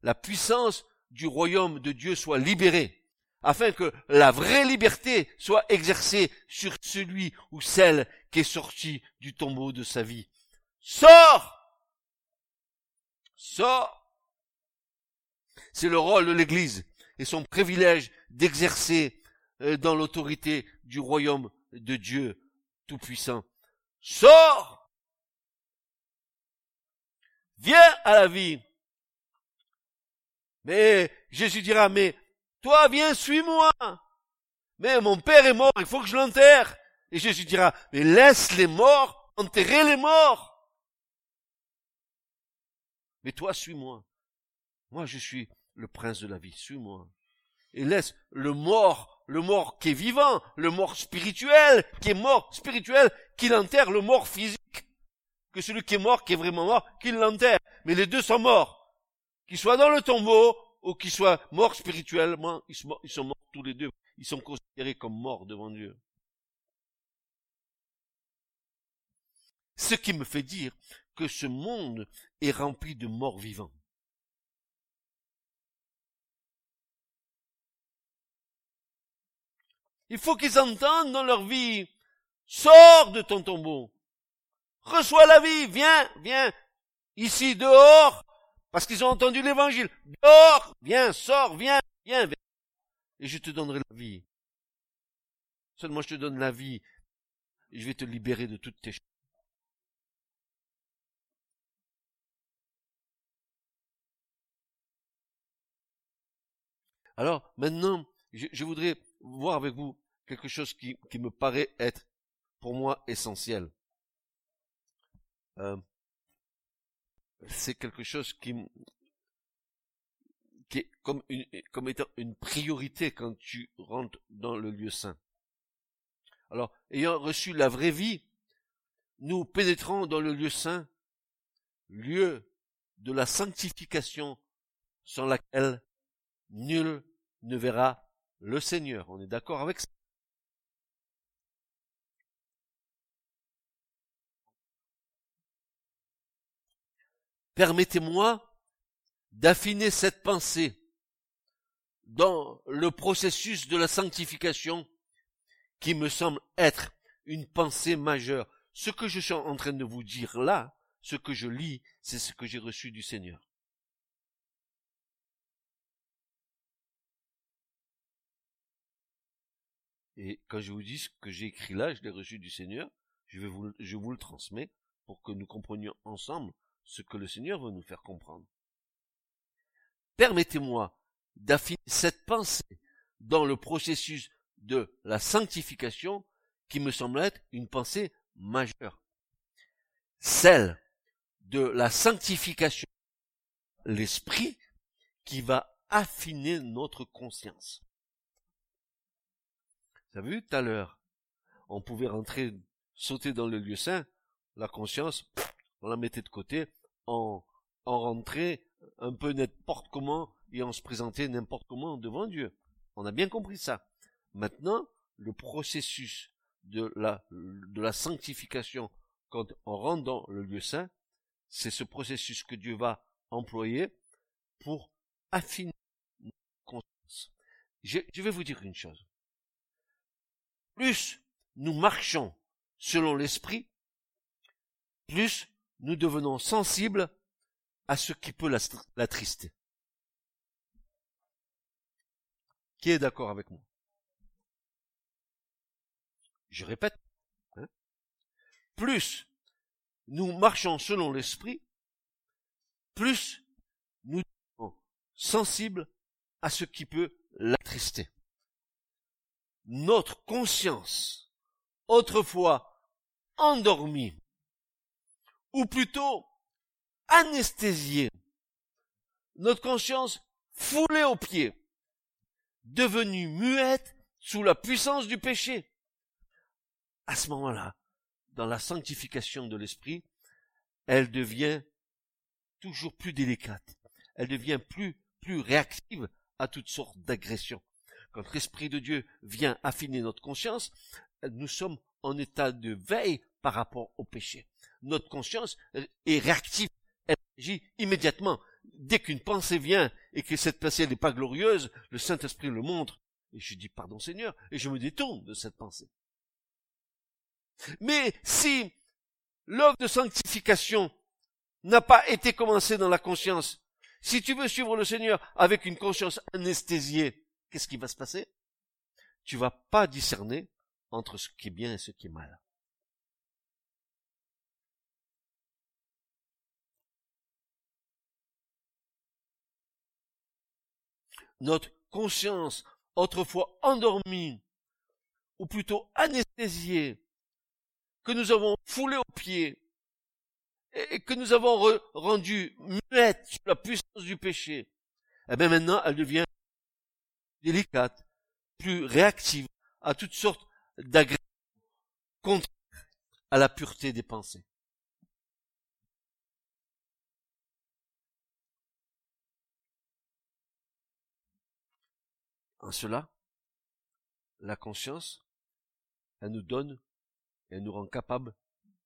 la puissance du royaume de Dieu soit libérée, afin que la vraie liberté soit exercée sur celui ou celle qui est sorti du tombeau de sa vie. Sors! Sors! C'est le rôle de l'Église son privilège d'exercer euh, dans l'autorité du royaume de Dieu Tout-Puissant. Sors Viens à la vie. Mais Jésus dira, mais toi viens, suis-moi. Mais mon père est mort, il faut que je l'enterre. Et Jésus dira, mais laisse les morts enterrer les morts. Mais toi, suis-moi. Moi, je suis le prince de la vie, suis-moi. Et laisse le mort, le mort qui est vivant, le mort spirituel, qui est mort spirituel, qu'il enterre le mort physique. Que celui qui est mort, qui est vraiment mort, qu'il l'enterre. Mais les deux sont morts. Qu'ils soient dans le tombeau, ou qu'ils soient morts spirituellement, ils sont morts, ils sont morts tous les deux. Ils sont considérés comme morts devant Dieu. Ce qui me fait dire que ce monde est rempli de morts vivants. Il faut qu'ils entendent dans leur vie. Sors de ton tombeau. Reçois la vie. Viens, viens. Ici, dehors, Parce qu'ils ont entendu l'évangile. Dors, viens, sors, viens, viens, viens. Et je te donnerai la vie. Seulement je te donne la vie. Et je vais te libérer de toutes tes choses. Alors, maintenant, je, voudrais voir avec vous quelque chose qui, me paraît être, pour moi, essentiel. Euh, c'est quelque chose qui, qui est comme, une, comme étant une priorité quand tu rentres dans le lieu saint. Alors, ayant reçu la vraie vie, nous pénétrons dans le lieu saint, lieu de la sanctification sans laquelle nul ne verra le Seigneur. On est d'accord avec ça? Permettez-moi d'affiner cette pensée dans le processus de la sanctification qui me semble être une pensée majeure. Ce que je suis en train de vous dire là, ce que je lis, c'est ce que j'ai reçu du Seigneur. Et quand je vous dis ce que j'ai écrit là, je l'ai reçu du Seigneur, je, je vous le transmets pour que nous comprenions ensemble ce que le Seigneur veut nous faire comprendre. Permettez-moi d'affiner cette pensée dans le processus de la sanctification qui me semble être une pensée majeure. Celle de la sanctification, l'esprit qui va affiner notre conscience. Vous avez vu tout à l'heure, on pouvait rentrer, sauter dans le lieu saint, la conscience, on la mettait de côté, on rentrait un peu n'importe comment et on se présentait n'importe comment devant Dieu. On a bien compris ça. Maintenant, le processus de la, de la sanctification quand on rentre dans le lieu saint, c'est ce processus que Dieu va employer pour affiner notre conscience. Je, je vais vous dire une chose plus nous marchons selon l'esprit, plus nous devenons sensibles à ce qui peut l'attrister. Qui est d'accord avec moi? Je répète, hein. Plus nous marchons selon l'esprit, plus nous devenons sensibles à ce qui peut l'attrister. Notre conscience, autrefois endormie, ou plutôt anesthésiée, notre conscience foulée aux pieds, devenue muette sous la puissance du péché. À ce moment-là, dans la sanctification de l'esprit, elle devient toujours plus délicate. Elle devient plus, plus réactive à toutes sortes d'agressions quand l'Esprit de Dieu vient affiner notre conscience, nous sommes en état de veille par rapport au péché. Notre conscience est réactive, elle agit immédiatement. Dès qu'une pensée vient et que cette pensée n'est pas glorieuse, le Saint-Esprit le montre. Et je dis pardon Seigneur, et je me détourne de cette pensée. Mais si l'œuvre de sanctification n'a pas été commencée dans la conscience, si tu veux suivre le Seigneur avec une conscience anesthésiée, qu'est-ce qui va se passer? Tu vas pas discerner entre ce qui est bien et ce qui est mal. Notre conscience, autrefois endormie, ou plutôt anesthésiée, que nous avons foulé aux pieds, et que nous avons rendu muette sous la puissance du péché, eh bien maintenant elle devient délicate, plus réactive à toutes sortes d'agressions contre à la pureté des pensées. En cela, la conscience, elle nous donne, elle nous rend capable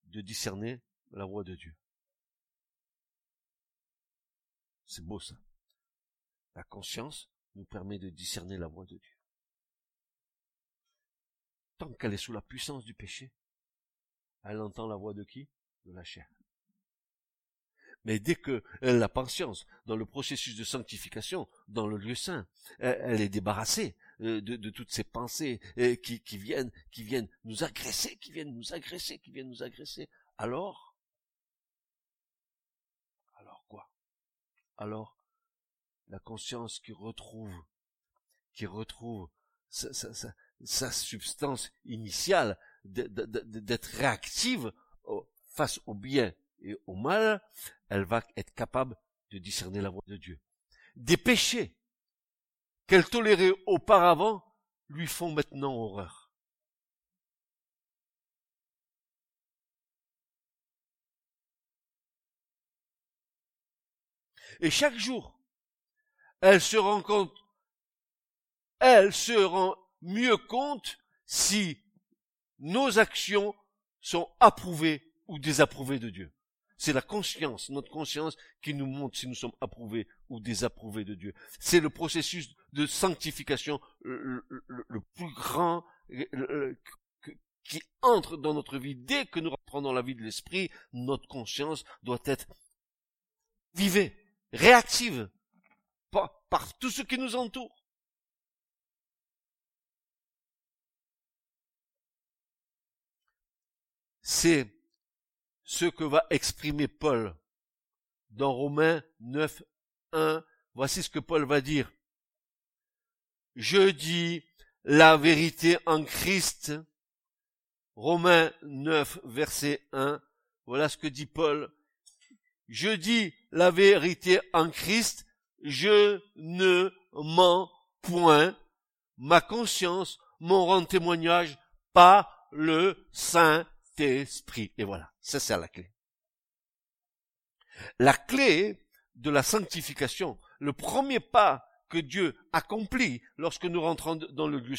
de discerner la voix de Dieu. C'est beau ça. La conscience nous permet de discerner la voix de Dieu. Tant qu'elle est sous la puissance du péché, elle entend la voix de qui? De la chair. Mais dès que elle a patience dans le processus de sanctification, dans le lieu saint, elle, est débarrassée euh, de, toutes ces pensées euh, qui, viennent, qui viennent nous agresser, qui viennent nous agresser, qui viennent nous agresser. Alors, alors quoi? Alors, la conscience qui retrouve, qui retrouve sa substance initiale d'être réactive face au bien et au mal, elle va être capable de discerner la voix de Dieu. Des péchés qu'elle tolérait auparavant lui font maintenant horreur. Et chaque jour, elle se rend compte, elle se rend mieux compte si nos actions sont approuvées ou désapprouvées de Dieu. C'est la conscience, notre conscience qui nous montre si nous sommes approuvés ou désapprouvés de Dieu. C'est le processus de sanctification le, plus grand qui entre dans notre vie. Dès que nous rentrons dans la vie de l'esprit, notre conscience doit être vivée, réactive par, par tout ce qui nous entoure. C'est ce que va exprimer Paul dans Romains 9, 1. Voici ce que Paul va dire. Je dis la vérité en Christ. Romains 9, verset 1. Voilà ce que dit Paul. Je dis la vérité en Christ. Je ne mens point. Ma conscience m'en rend témoignage par le Saint Et voilà, ça c'est la clé. La clé de la sanctification, le premier pas que Dieu accomplit lorsque nous rentrons dans le lieu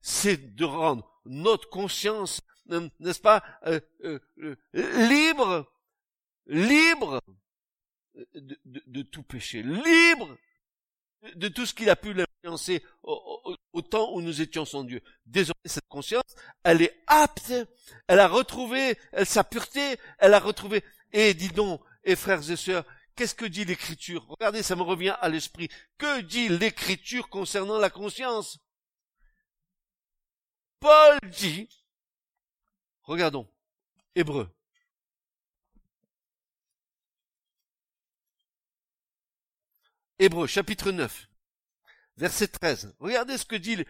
c'est de rendre notre conscience, euh, n'est-ce pas, euh, euh, libre, libre de, tout péché, libre de tout ce qu'il a pu l'influencer temps où nous étions sans Dieu. Désormais, cette conscience, elle est apte, elle a retrouvé elle, sa pureté, elle a retrouvé. Et dis donc, et frères et sœurs, qu'est-ce que dit l'Écriture? Regardez, ça me revient à l'esprit. Que dit l'Écriture concernant la conscience? Paul dit, regardons, Hébreu. Hébreu, chapitre 9 verset 13. Regardez ce que dit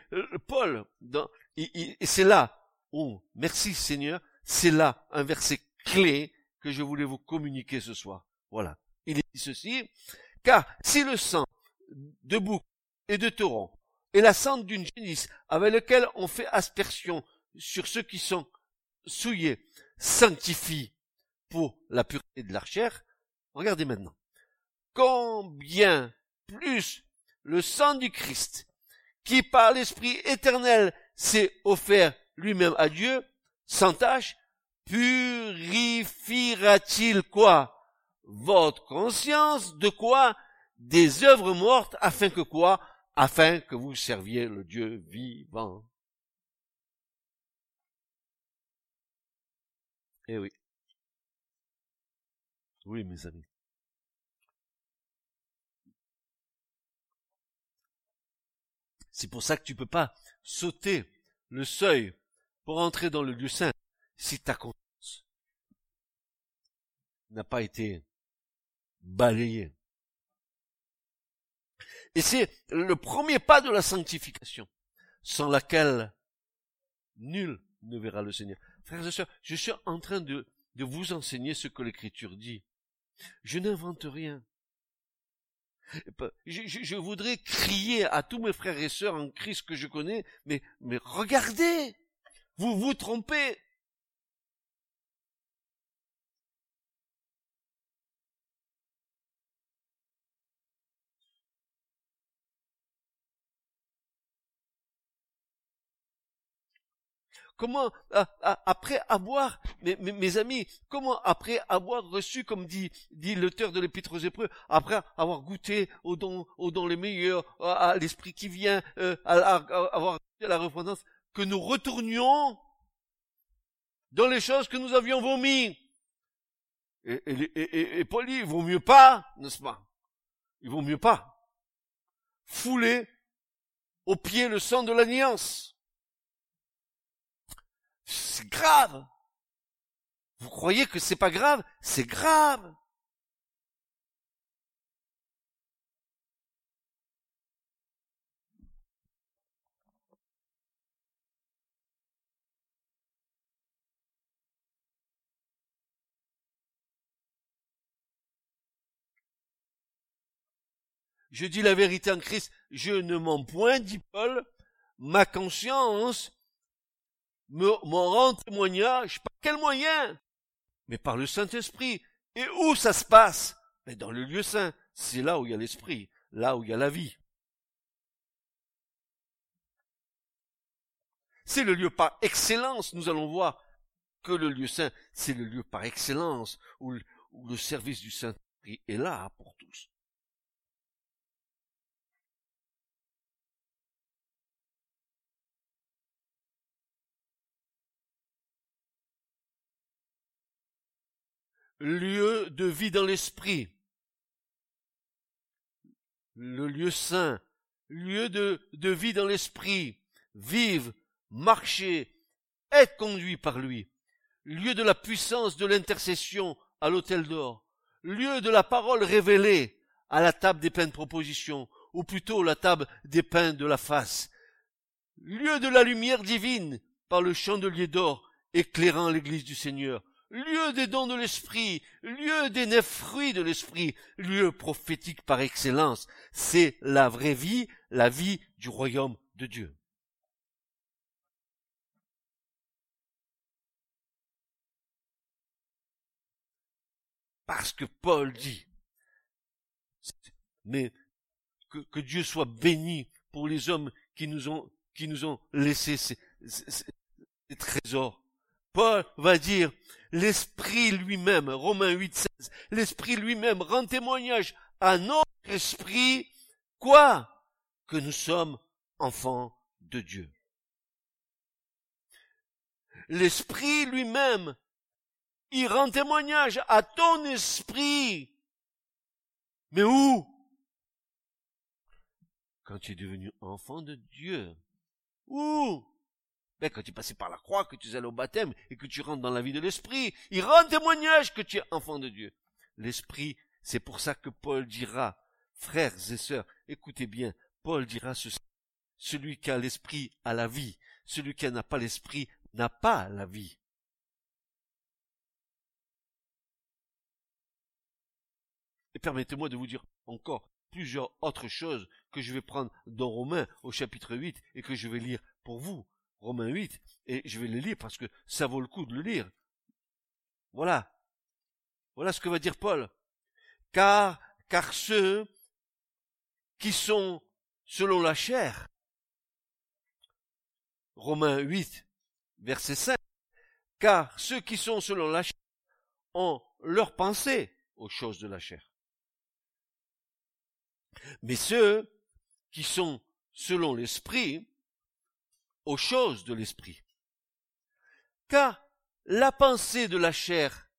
Paul. Dans, et, c'est là, oh, merci Seigneur, c'est là un verset clé que je voulais vous communiquer ce soir. Voilà. Il dit ceci, car si le sang de bouc et de taureau et la cendre d'une génisse avec lequel on fait aspersion sur ceux qui sont souillés sanctifie pour la pureté de la chair, regardez maintenant. Combien plus le sang du Christ, qui par l'Esprit éternel s'est offert lui-même à Dieu, sans tâche, purifiera-t-il quoi? Votre conscience de quoi? Des œuvres mortes, afin que quoi? Afin que vous serviez le Dieu vivant. Eh oui. Oui, mes amis. C'est pour ça que tu peux pas sauter le seuil pour entrer dans le lieu saint si ta conscience n'a pas été balayée. Et c'est le premier pas de la sanctification, sans laquelle nul ne verra le Seigneur. Frères et sœurs, je suis en train de vous enseigner ce que l'Écriture dit. Je n'invente rien. Je, voudrais crier à tous mes frères et sœurs en Christ que je connais, mais, mais regardez, vous vous trompez. Comment, après avoir, mes, amis, comment après avoir reçu, comme dit, dit l'auteur de l'Épître aux Hébreux, après avoir goûté aux dons, les meilleurs, à, l'esprit qui vient, euh, à, avoir la repentance, que nous retournions dans les choses que nous avions vomies. Et, et, et, Paul dit, il vaut mieux pas, n'est-ce pas? Il vaut mieux pas fouler au pied le sang de l'alliance. C'est grave. Vous croyez que c'est pas grave? C'est grave. Je dis la vérité en Christ, je ne m'en point, dit Paul, ma conscience m'en rend témoignage, par quel moyen? Mais par le Saint-Esprit. Et où ça se passe? Mais dans le lieu saint, c'est là où il y a l'Esprit, là où il y a la vie. C'est le lieu par excellence, nous allons voir que le lieu saint, c'est le lieu par excellence où, où le service du Saint-Esprit est là pour tous. Lieu de vie dans l'esprit, le lieu saint, lieu de, vie dans l'esprit, vive, marcher, être conduit par lui, lieu de la puissance de l'intercession à l'autel d'or, lieu de la parole révélée à la table des pains de proposition, ou plutôt la table des pains de la face, lieu de la lumière divine par le chandelier d'or éclairant l'église du Seigneur, lieu des dons de l'esprit, lieu des neuf fruits de l'esprit, lieu prophétique par excellence. C'est la vraie vie, la vie du royaume de Dieu. Parce que Paul dit, mais que, Dieu soit béni pour les hommes qui nous ont, qui nous ont laissé ces trésors. Paul va dire, l'Esprit lui-même, Romains 8, 16, l'Esprit lui-même rend témoignage à notre esprit, quoi? Que nous sommes enfants de Dieu. L'Esprit lui-même, il rend témoignage à ton esprit. Mais où? Quand tu es devenu enfant de Dieu. Où? Mais quand tu passais par la croix, que tu allais au baptême et que tu rentres dans la vie de l'esprit, il rend témoignage que tu es enfant de Dieu. L'esprit, c'est pour ça que Paul dira, frères et sœurs, écoutez bien, Paul dira ceci, celui qui a l'esprit a la vie, celui qui n'a pas l'esprit n'a pas la vie. Et permettez-moi de vous dire encore plusieurs autres choses que je vais prendre dans Romains au chapitre 8 et que je vais lire pour vous. Romains 8, et je vais le lire parce que ça vaut le coup de le lire. Voilà. Voilà ce que va dire Paul. Car, ceux qui sont selon la chair, Romains 8, verset 5, car ceux qui sont selon la chair ont leur pensée aux choses de la chair. Mais ceux qui sont selon l'esprit aux choses de l'esprit. Car la pensée de la chair,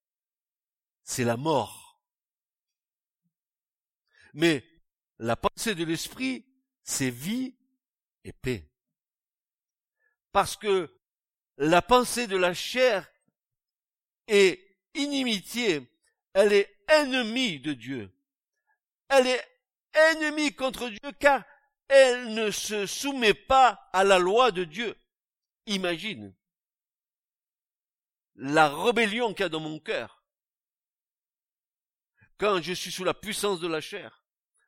c'est la mort. Mais la pensée de l'esprit, c'est vie et paix. Parce que la pensée de la chair est inimitié, elle est ennemie de Dieu. Elle est ennemie contre Dieu car elle ne se soumet pas à la loi de Dieu. Imagine la rébellion qu'il y a dans mon cœur. Quand je suis sous la puissance de la chair,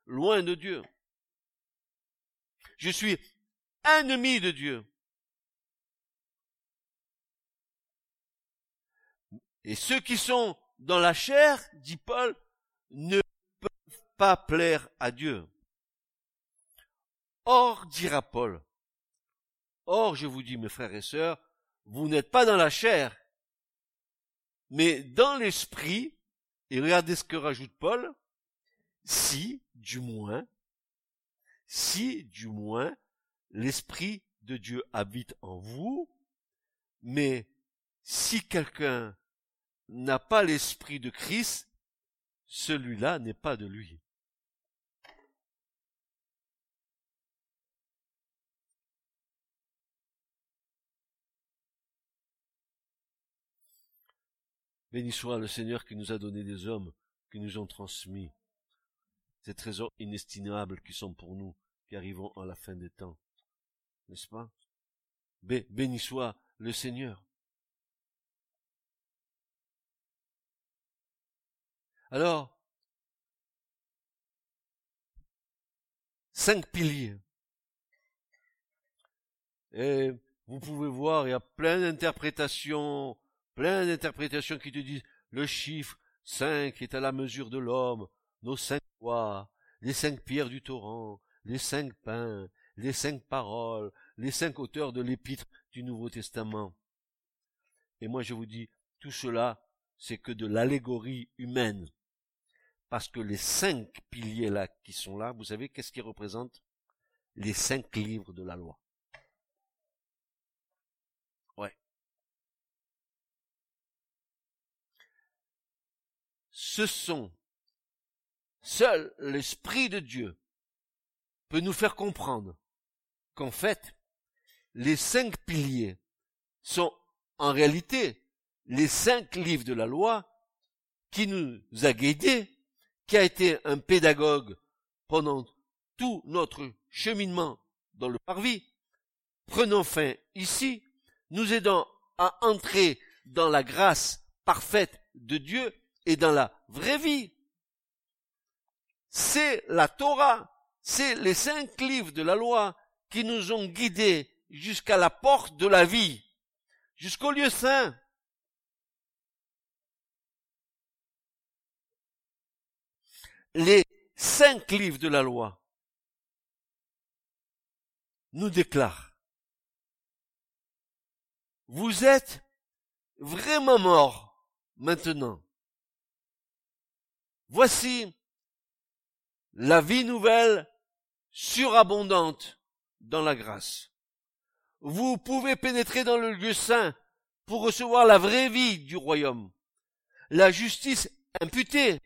loin de Dieu. Je suis ennemi de Dieu. Et ceux qui sont dans la chair, dit Paul, ne peuvent pas plaire à Dieu. Or, dira Paul, Or, je vous dis, mes frères et sœurs, vous n'êtes pas dans la chair, mais dans l'esprit, et regardez ce que rajoute Paul, si, du moins, si, du moins, l'esprit de Dieu habite en vous, mais si quelqu'un n'a pas l'esprit de Christ, celui-là n'est pas de lui. Béni soit le Seigneur qui nous a donné des hommes, qui nous ont transmis ces trésors inestimables qui sont pour nous, qui arrivons à la fin des temps. N'est-ce pas? Béni soit le Seigneur. Alors, cinq piliers. Et vous pouvez voir, il y a plein d'interprétations plein d'interprétations qui te disent le chiffre 5 est à la mesure de l'homme, nos cinq lois, les cinq pierres du torrent, les cinq pains, les cinq paroles, les cinq auteurs de l'épître du Nouveau Testament. Et moi je vous dis, tout cela, c'est que de l'allégorie humaine. Parce que les cinq piliers là qui sont là, vous savez qu'est-ce qu'ils représentent? Les cinq livres de la loi. Ce sont seul l'Esprit de Dieu peut nous faire comprendre qu'en fait, les cinq piliers sont en réalité les cinq livres de la loi qui nous a guidés, qui a été un pédagogue pendant tout notre cheminement dans le parvis, prenant fin ici, nous aidant à entrer dans la grâce parfaite de Dieu et dans la vraie vie. C'est la Torah, c'est les cinq livres de la loi qui nous ont guidés jusqu'à la porte de la vie, jusqu'au lieu saint. Les cinq livres de la loi nous déclarent, vous êtes vraiment mort maintenant. Voici la vie nouvelle surabondante dans la grâce. Vous pouvez pénétrer dans le lieu saint pour recevoir la vraie vie du royaume. La justice imputée,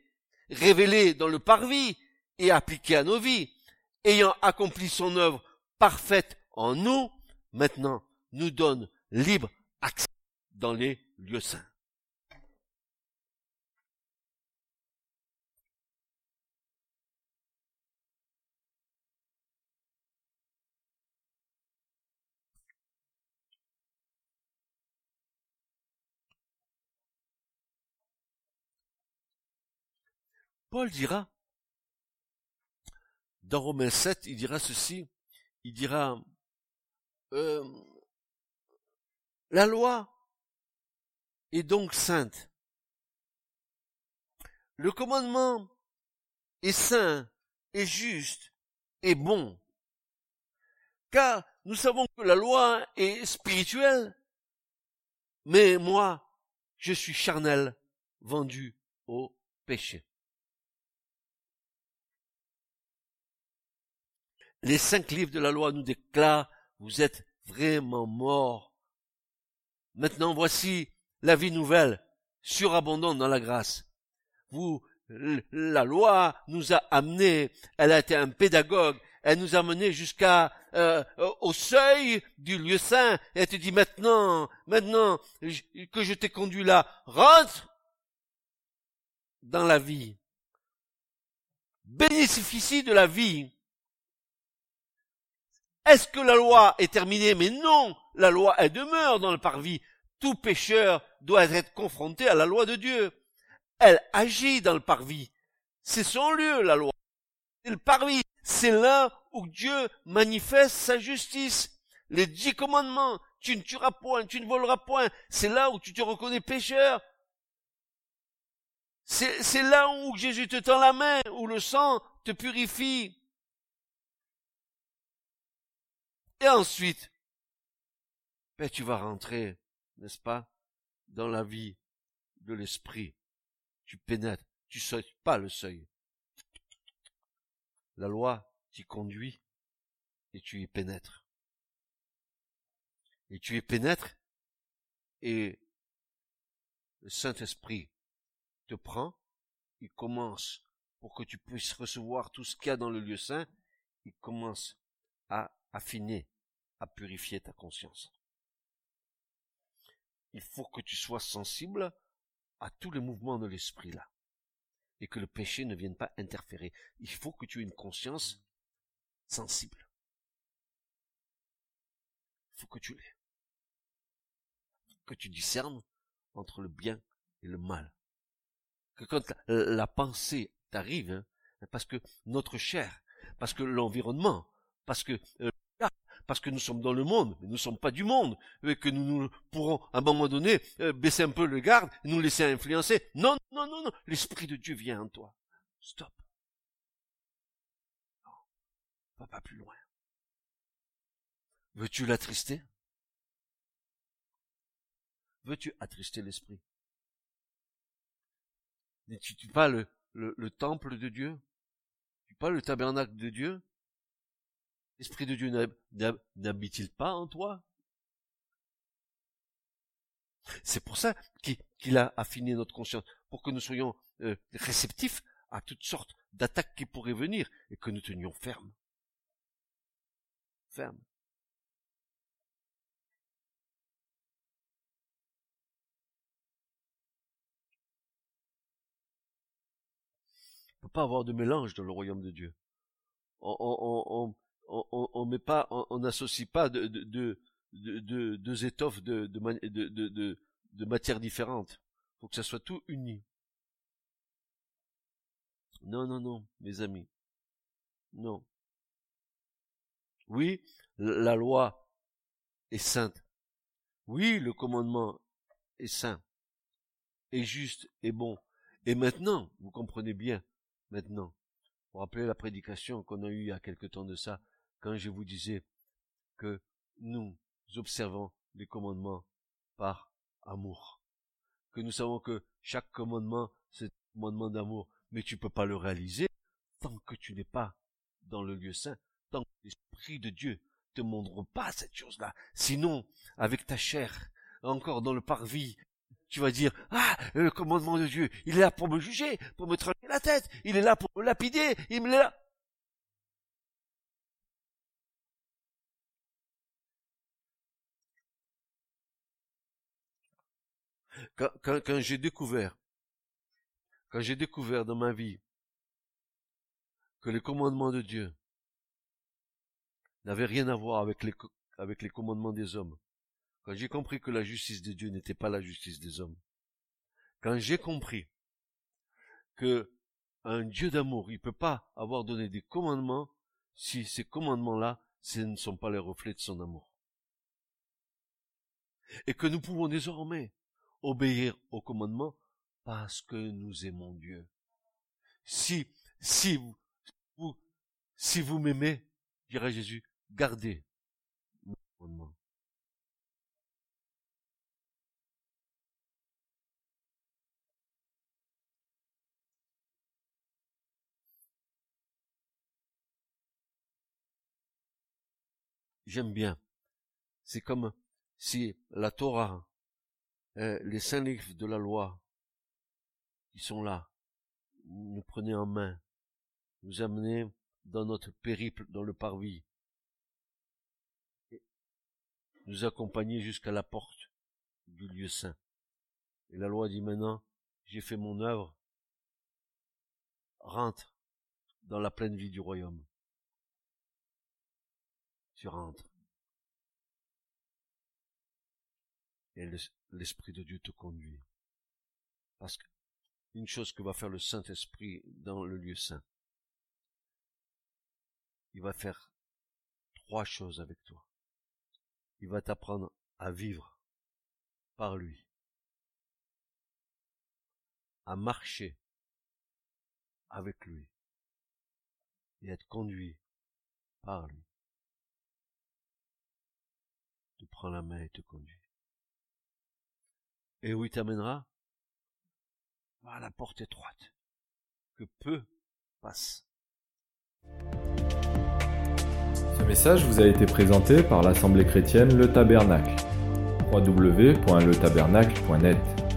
révélée dans le parvis et appliquée à nos vies, ayant accompli son œuvre parfaite en nous, maintenant nous donne libre accès dans les lieux saints. Paul dira, dans Romains 7, il dira ceci, il dira, euh, la loi est donc sainte. Le commandement est saint, est juste, est bon. Car nous savons que la loi est spirituelle, mais moi, je suis charnel, vendu au péché. Les cinq livres de la loi nous déclarent, vous êtes vraiment morts. Maintenant voici la vie nouvelle, surabondante dans la grâce. Vous, la loi nous a amenés, elle a été un pédagogue, elle nous a menés jusqu'à euh, au seuil du lieu saint. Elle te dit maintenant, maintenant que je t'ai conduit là, rentre dans la vie. Bénéficie de la vie. Est-ce que la loi est terminée? Mais non, la loi, elle demeure dans le parvis. Tout pécheur doit être confronté à la loi de Dieu. Elle agit dans le parvis. C'est son lieu, la loi. C'est le parvis. C'est là où Dieu manifeste sa justice. Les dix commandements. Tu ne tueras point, tu ne voleras point. C'est là où tu te reconnais pécheur. C'est là où Jésus te tend la main, où le sang te purifie. Et ensuite, ben, tu vas rentrer, n'est-ce pas, dans la vie de l'esprit. Tu pénètres, tu sautes pas le seuil. La loi t'y conduit et tu y pénètres. Et tu y pénètres et le Saint-Esprit te prend, il commence pour que tu puisses recevoir tout ce qu'il y a dans le lieu saint, il commence à affiner, à purifier ta conscience. Il faut que tu sois sensible à tous les mouvements de l'esprit là. Et que le péché ne vienne pas interférer. Il faut que tu aies une conscience sensible. Il faut que tu l'aies. Que tu discernes entre le bien et le mal. Que quand la, pensée t'arrive, hein, parce que notre chair, parce que l'environnement, parce que euh, parce que nous sommes dans le monde, mais nous ne sommes pas du monde, et que nous, pourrons à un moment donné euh, baisser un peu le garde nous laisser influencer. Non, non, non, non, l'Esprit de Dieu vient en toi. Stop. Non, va pas plus loin. Veux-tu l'attrister? Veux-tu attrister l'Esprit? N'es-tu pas le, le, le temple de Dieu? Tu pas le tabernacle de Dieu? L'Esprit de Dieu n'habite-t-il pas en toi? C'est pour ça qu'il a affiné notre conscience, pour que nous soyons euh, réceptifs à toutes sortes d'attaques qui pourraient venir et que nous tenions ferme. Ferme. Il ne peut pas avoir de mélange dans le royaume de Dieu. On n'associe pas de, de, de, deux étoffes de, de, de, de, matières différentes. Faut que ça soit tout uni. Non, non, non, mes amis. Non. Oui, la loi est sainte. Oui, le commandement est saint, est juste, est bon. Et maintenant, vous comprenez bien, maintenant, vous rappelez la prédication qu'on a eue il y a quelque temps de ça, quand je vous disais que nous observons les commandements par amour. Que nous savons que chaque commandement, c'est un commandement d'amour, mais tu peux pas le réaliser tant que tu n'es pas dans le lieu saint, tant que l'Esprit de Dieu te montre pas cette chose-là. Sinon, avec ta chair, encore dans le parvis, tu vas dire, ah, le commandement de Dieu, il est là pour me juger, pour me trancher la tête, il est là pour me lapider, il me là. Quand, j'ai découvert, quand j'ai découvert dans ma vie que les commandements de Dieu n'avaient rien à voir avec les, commandements des hommes, quand j'ai compris que la justice de Dieu n'était pas la justice des hommes, quand j'ai compris que un Dieu d'amour, il peut pas avoir donné des commandements si ces commandements-là, ne sont pas les reflets de son amour. Et que nous pouvons désormais obéir au commandement parce que nous aimons Dieu. Si, si vous, si vous m'aimez, dirait Jésus, gardez mon commandement. J'aime bien. C'est comme si la Torah euh, les cinq livres de la loi qui sont là, nous prenez en main, nous amenez dans notre périple dans le parvis, nous accompagner jusqu'à la porte du lieu saint. Et la loi dit maintenant, j'ai fait mon œuvre, rentre dans la pleine vie du royaume. Tu rentres. et l'Esprit de Dieu te conduit. Parce que une chose que va faire le Saint-Esprit dans le lieu saint, il va faire trois choses avec toi. Il va t'apprendre à vivre par lui, à marcher avec lui et être conduit par lui. Te prend la main et te conduit. Et où il t'amènera À la porte étroite, que peu passent. Ce message vous a été présenté par l'Assemblée chrétienne Le Tabernacle. www.letabernacle.net